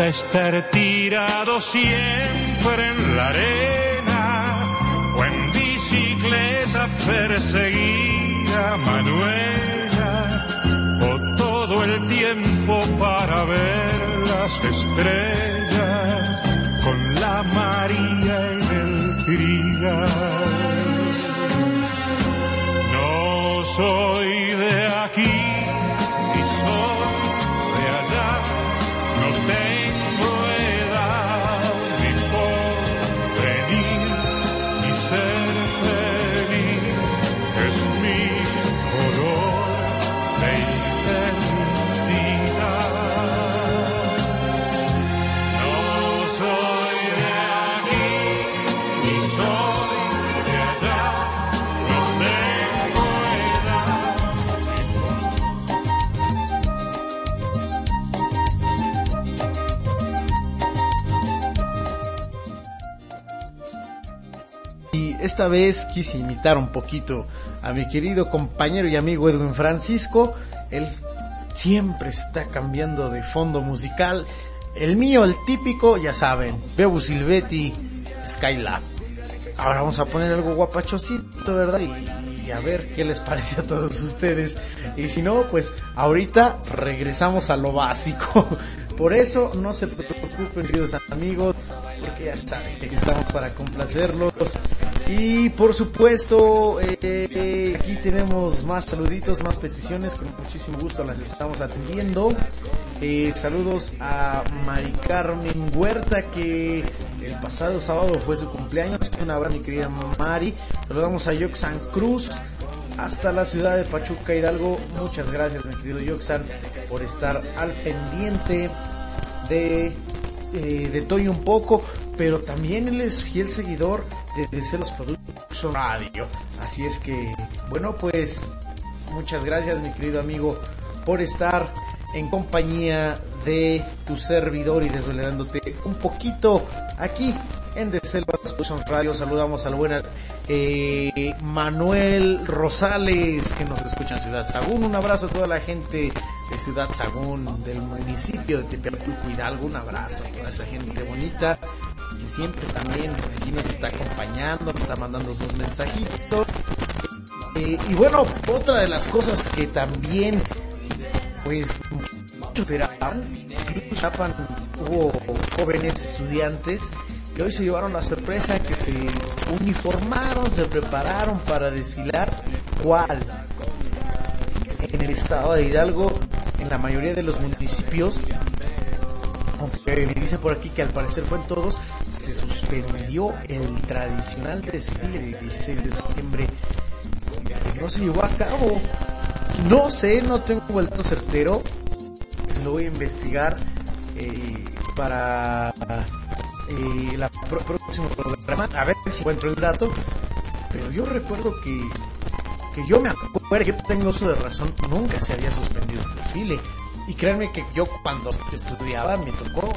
estar tirado siempre en la arena o en bicicleta perseguir a Manuela o todo el tiempo para ver las estrellas con la María en el trigal. No soy de aquí esta vez quise imitar un poquito a mi querido compañero y amigo Edwin Francisco. Él siempre está cambiando de fondo musical. El mío, el típico, ya saben, Bebu Silvetti, Skylab. Ahora vamos a poner algo guapachosito, ¿verdad? Y, a ver qué les parece a todos ustedes. Y si no, pues ahorita regresamos a lo básico. Por eso no se preocupen, queridos amigos, porque ya saben que estamos para complacerlos. Y por supuesto, eh, aquí tenemos más saluditos, más peticiones, con muchísimo gusto las estamos atendiendo. Eh, saludos a Mari Carmen Huerta, que el pasado sábado fue su cumpleaños. Un abrazo, mi querida Mari. Saludamos a Yoxan Cruz hasta la ciudad de Pachuca Hidalgo. Muchas gracias, mi querido Yoxan, por estar al pendiente de, eh, de Toy un poco, pero también él es fiel seguidor de, de Celos Production Radio. Así es que, bueno, pues muchas gracias, mi querido amigo, por estar en compañía de tu servidor y desvelándote un poquito aquí en The Production Radio. Saludamos al buen eh, Manuel Rosales que nos escucha en Ciudad Sagún. Un abrazo a toda la gente de Ciudad Sagún, del municipio de Tepeacuco Hidalgo. Un abrazo a toda esa gente bonita que siempre también aquí nos está acompañando, nos está mandando sus mensajitos. Eh, y bueno, otra de las cosas que también pues incluso Chapan hubo jóvenes estudiantes hoy se llevaron la sorpresa que se uniformaron, se prepararon para desfilar. ¿Cuál? en el estado de Hidalgo, en la mayoría de los municipios, aunque me dice por aquí que al parecer fue en todos, se suspendió el tradicional desfile del 16 de septiembre. Pues no se llevó a cabo. No sé, no tengo el dato certero. Se lo voy a investigar eh, para eh, la próximo programa. A ver si encuentro el dato. Pero yo recuerdo que, que yo me acuerdo, yo tengo uso de razón, nunca se había suspendido el desfile. Y créanme que yo cuando estudiaba me tocó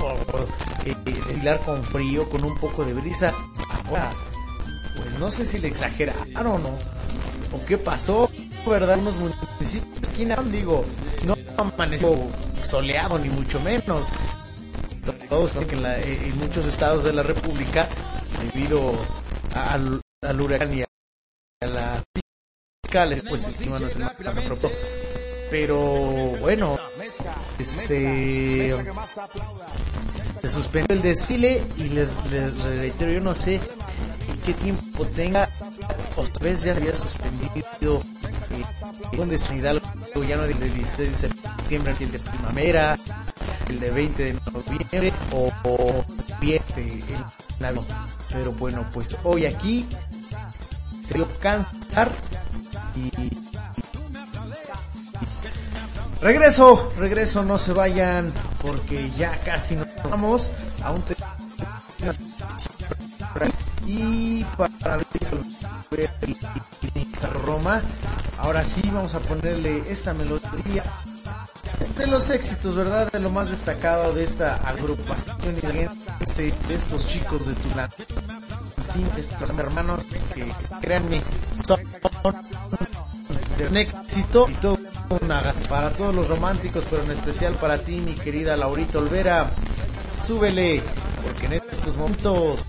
eh, desfilar con frío, con un poco de brisa. Ahora, pues no sé si le exageraron o. ¿O qué pasó? ¿Verdad? Unos municipios nada, digo, no amaneció soleado ni mucho menos. Todos que en, la- en muchos estados de la República, debido a- al, al huracán y a, a la tropicales, pues el clima no apropiado. Pero bueno, este, se suspendió el desfile y les, reitero, yo no sé qué tiempo tenga, o tal vez ya se había suspendido eh, un desfile ya no el de 16 de septiembre, el de primavera, el de 20 de noviembre o, o este, el Navidad. Pero bueno, pues hoy aquí se dio cansar y, Regreso, regreso, no se vayan porque ya casi nos vamos. Aún te... Y para Roma, ahora sí vamos a ponerle esta melodía. Este de los éxitos, ¿verdad? De lo más destacado de esta agrupación hidalguense, de estos chicos de Tulán. Sí, estos hermanos que, créanme, son un éxito y todo una, para todos los románticos, pero en especial para ti, mi querida Laurita Olvera. Súbele, porque en estos momentos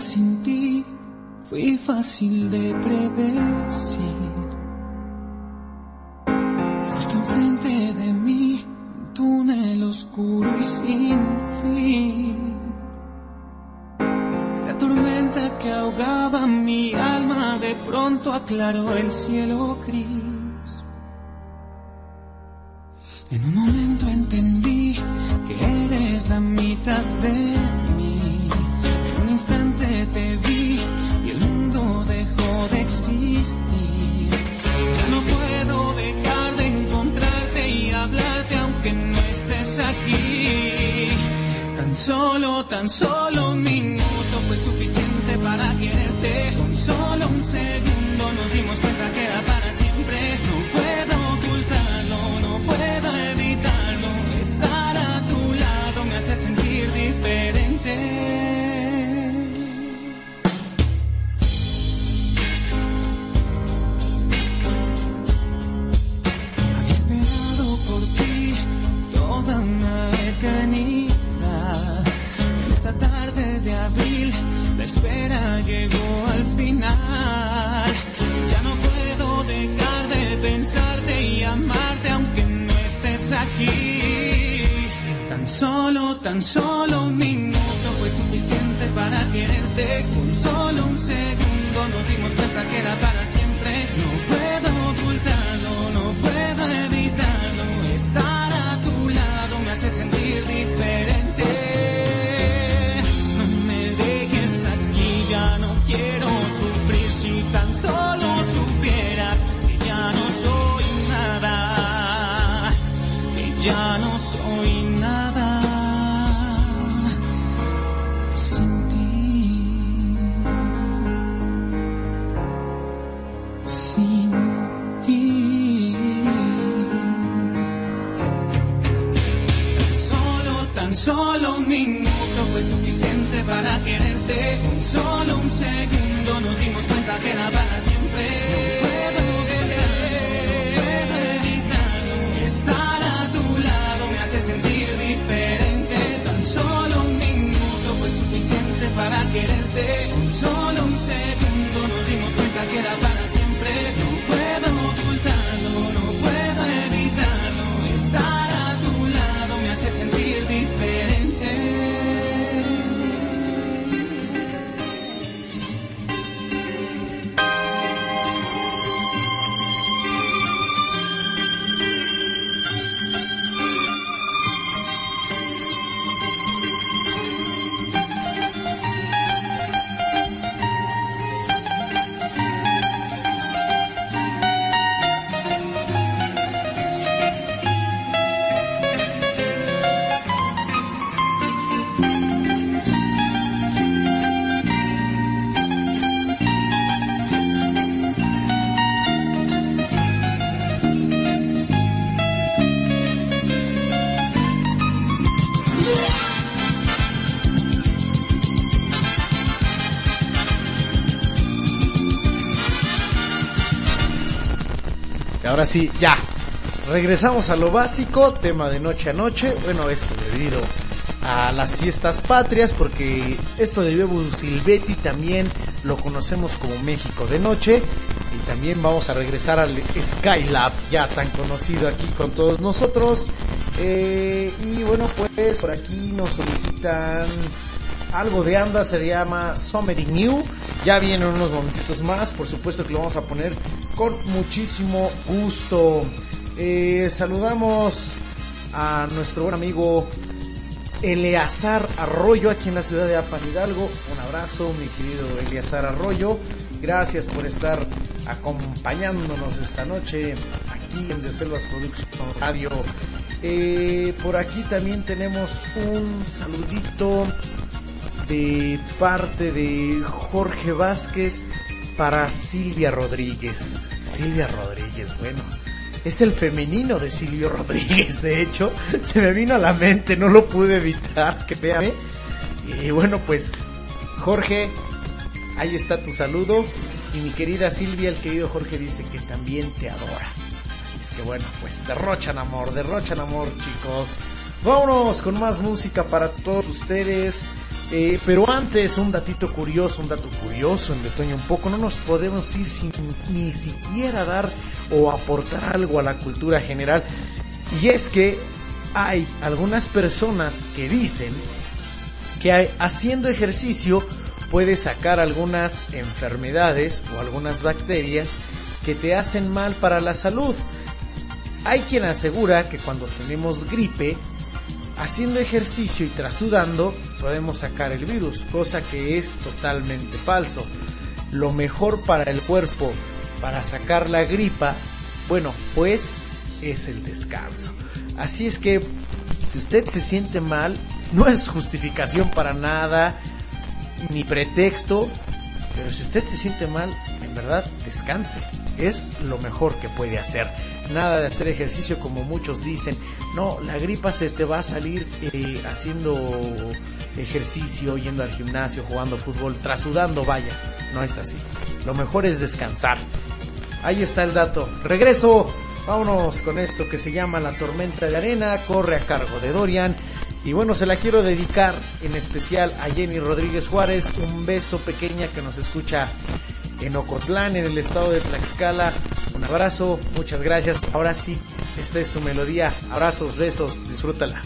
sin ti fui fácil de predecir. Justo enfrente de mí, un túnel oscuro y sin fin. La tormenta que ahogaba mi alma de pronto aclaró el cielo gris. Ahora sí, ya. Regresamos a lo básico, tema de noche a noche. Bueno, esto debido a las fiestas patrias, porque esto de Bebo Silvetti también lo conocemos como México de noche. Y también vamos a regresar al Skylab, ya tan conocido aquí con todos nosotros. Eh, y bueno, pues por aquí nos solicitan algo de anda, se llama Somebody New. Ya vienen unos momentitos más, por supuesto que lo vamos a poner con muchísimo gusto. Eh, saludamos a nuestro buen amigo Eleazar Arroyo aquí en la ciudad de Apan Hidalgo. Un abrazo, mi querido Eleazar Arroyo. Gracias por estar acompañándonos esta noche aquí en De Selvas Production Radio. Eh, por aquí también tenemos un saludito de parte de Jorge Vázquez para Silvia Rodríguez. Silvia Rodríguez, bueno, es el femenino de Silvio Rodríguez, de hecho, se me vino a la mente, no lo pude evitar, créame. Y bueno, pues Jorge, ahí está tu saludo. Y mi querida Silvia, el querido Jorge dice que también te adora. Así es que bueno, pues derrochan amor, derrochan amor, chicos. Vámonos con más música para todos ustedes. Eh, pero antes, un datito curioso, un dato curioso en Betoño un poco. No nos podemos ir sin ni siquiera dar o aportar algo a la cultura general. Y es que hay algunas personas que dicen que haciendo ejercicio puedes sacar algunas enfermedades o algunas bacterias que te hacen mal para la salud. Hay quien asegura que cuando tenemos gripe, haciendo ejercicio y trasudando, podemos sacar el virus, cosa que es totalmente falso. Lo mejor para el cuerpo, para sacar la gripa, bueno, pues es el descanso. Así es que, si usted se siente mal, no es justificación para nada, ni pretexto, pero si usted se siente mal, en verdad, descanse. Es lo mejor que puede hacer. Nada de hacer ejercicio como muchos dicen. No, la gripa se te va a salir eh, haciendo ejercicio, yendo al gimnasio, jugando fútbol, trasudando, vaya. No es así. Lo mejor es descansar. Ahí está el dato. Regreso. Vámonos con esto que se llama La Tormenta de Arena. Corre a cargo de Dorian. Y bueno, se la quiero dedicar en especial a Jenny Rodríguez Juárez. Un beso pequeña que nos escucha en Ocotlán, en el estado de Tlaxcala. Un abrazo, muchas gracias. Ahora sí, esta es tu melodía. Abrazos, besos, disfrútala.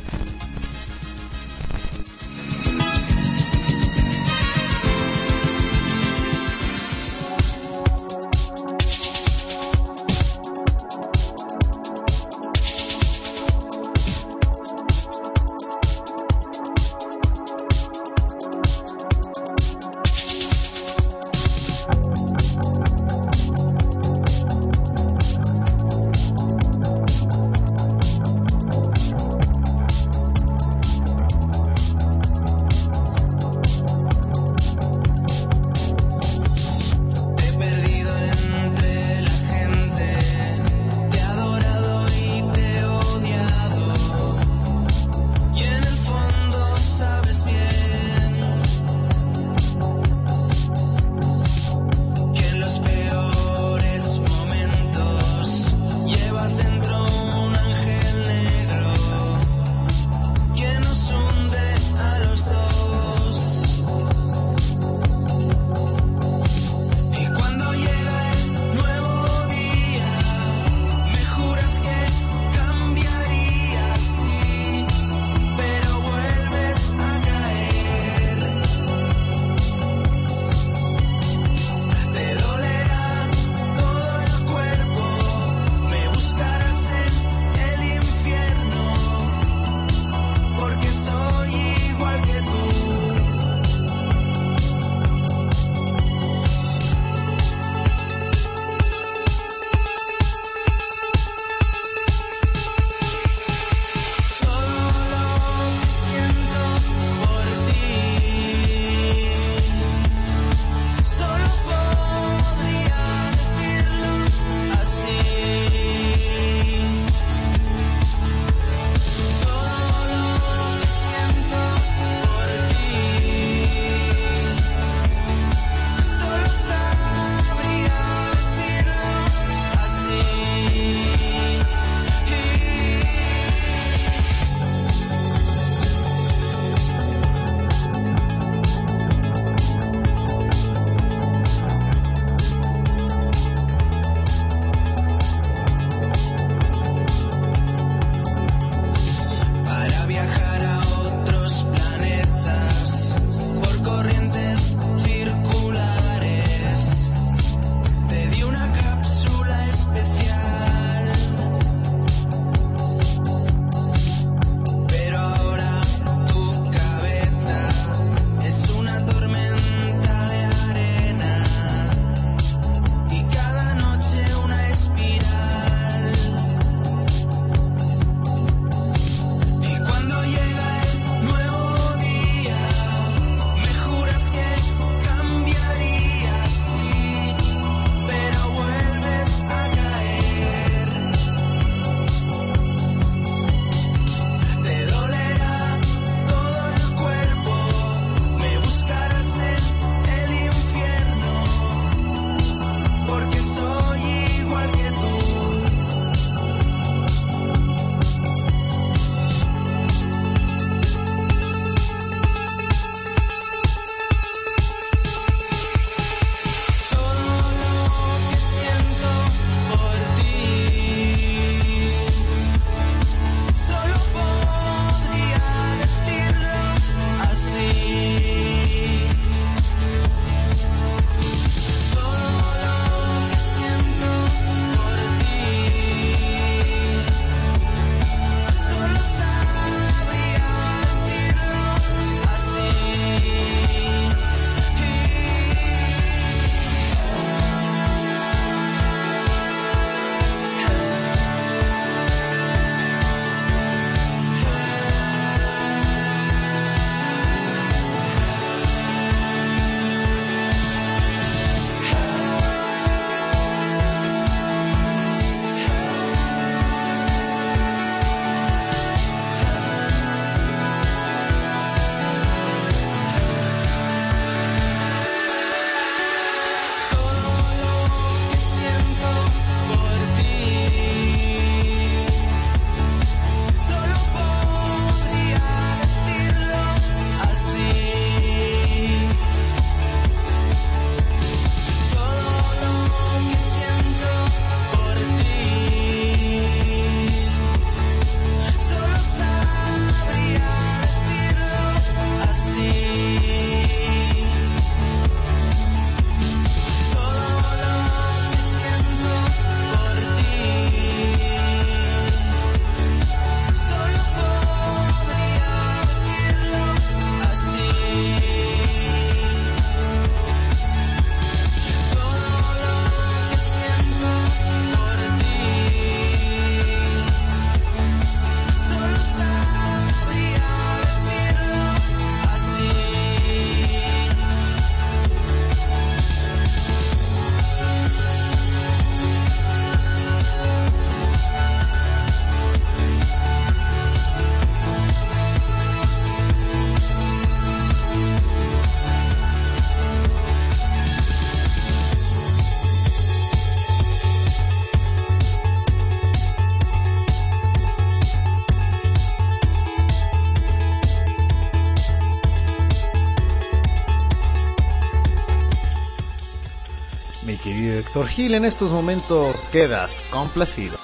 Gil. En estos momentos quedas complacido.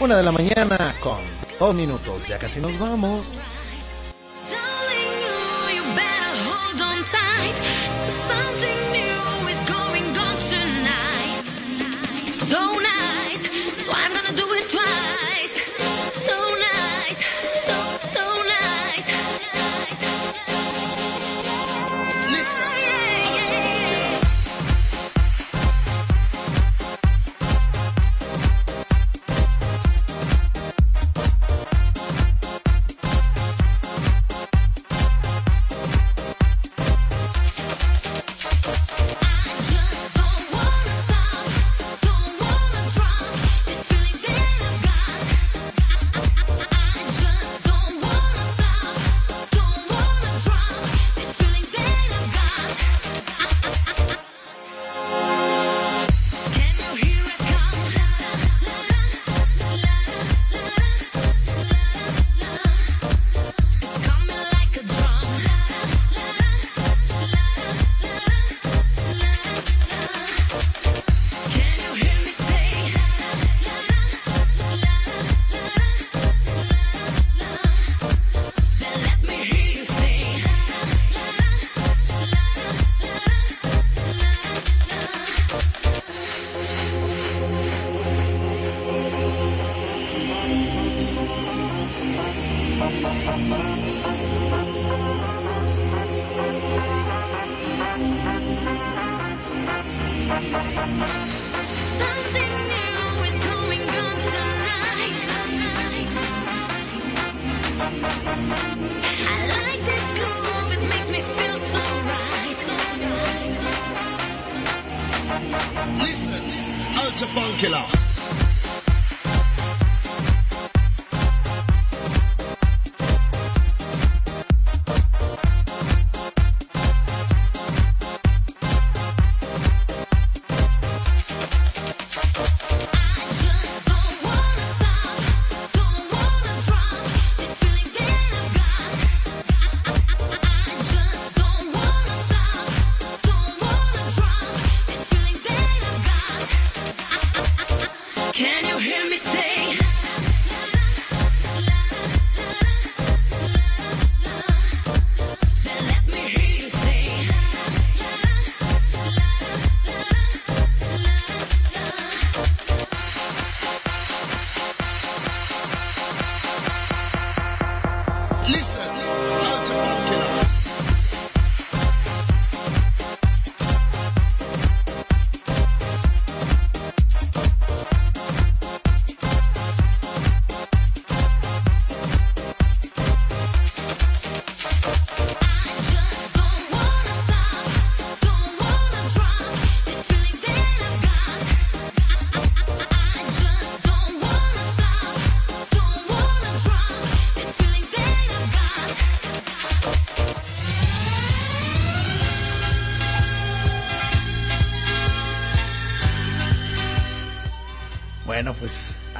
Una de la mañana con dos minutos, ya casi nos vamos.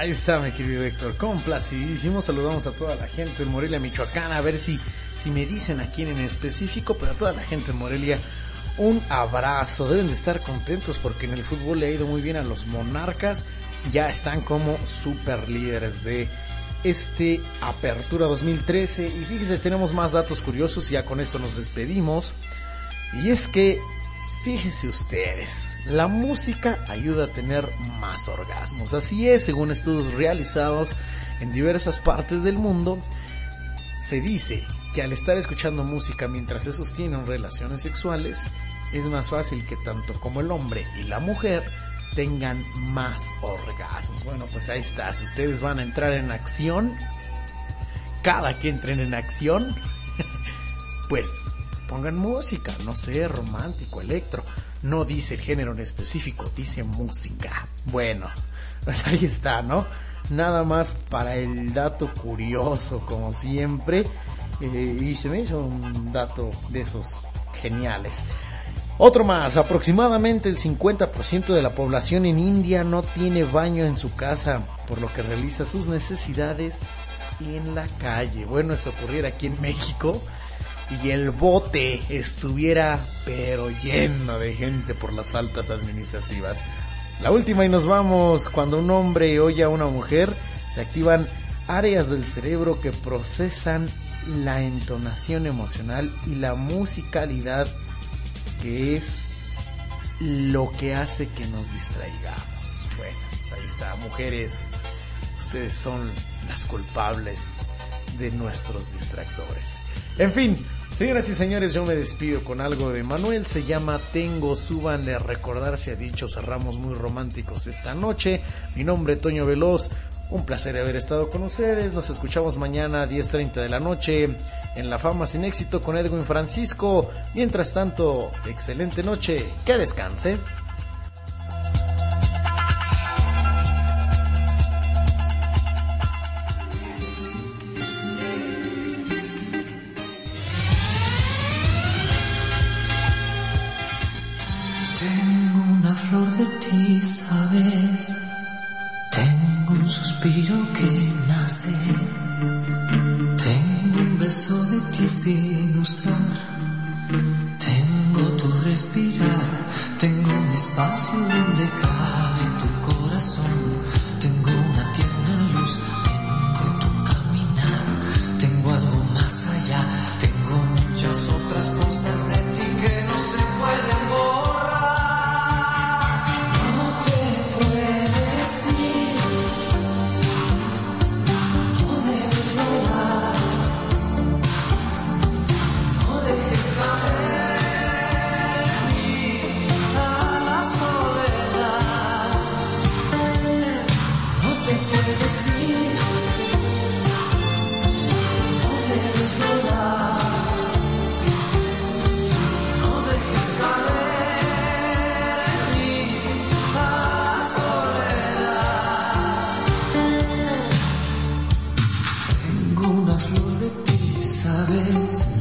Ahí está, mi querido Héctor. Complacidísimo. Saludamos a toda la gente en Morelia, Michoacán. A ver si, si me dicen a quién en específico, pero a toda la gente en Morelia. Un abrazo. Deben de estar contentos porque en el fútbol le ha ido muy bien a los monarcas. Ya están como super líderes de este Apertura 2013. Y fíjense, tenemos más datos curiosos. Ya con esto nos despedimos. Y es que Fíjense ustedes, la música ayuda a tener orgasmos. Así es, según estudios realizados en diversas partes del mundo, se dice que al estar escuchando música mientras se sostienen relaciones sexuales, es más fácil que tanto como el hombre y la mujer tengan más orgasmos. Bueno, pues ahí está. Si ustedes van a entrar en acción, cada que entren en acción, pues pongan música, no sé, romántico, electro. No dice género en específico, dice música. Bueno, pues ahí está, ¿no? Nada más para el dato curioso, como siempre. Eh, y se me hizo un dato de esos geniales. Otro más, aproximadamente el 50% de la población en India no tiene baño en su casa, por lo que realiza sus necesidades en la calle. Bueno, esto ocurriera aquí en México y el bote estuviera pero lleno de gente por las faltas administrativas. La última y nos vamos, cuando un hombre oye a una mujer, se activan áreas del cerebro que procesan la entonación emocional y la musicalidad que es lo que hace que nos distraigamos. Bueno, pues ahí está, mujeres, ustedes son las culpables de nuestros distractores. En fin, señoras y señores, yo me despido con algo de Manuel. Se llama Tengo, súbanle a recordar, se ha dicho, cerramos muy románticos esta noche. Mi nombre Toño Veloz. Un placer haber estado con ustedes. Nos escuchamos mañana a 10.30 de la noche en La Fama Sin Éxito con Edwin Francisco. Mientras tanto, excelente noche. Que descanse. Sabes,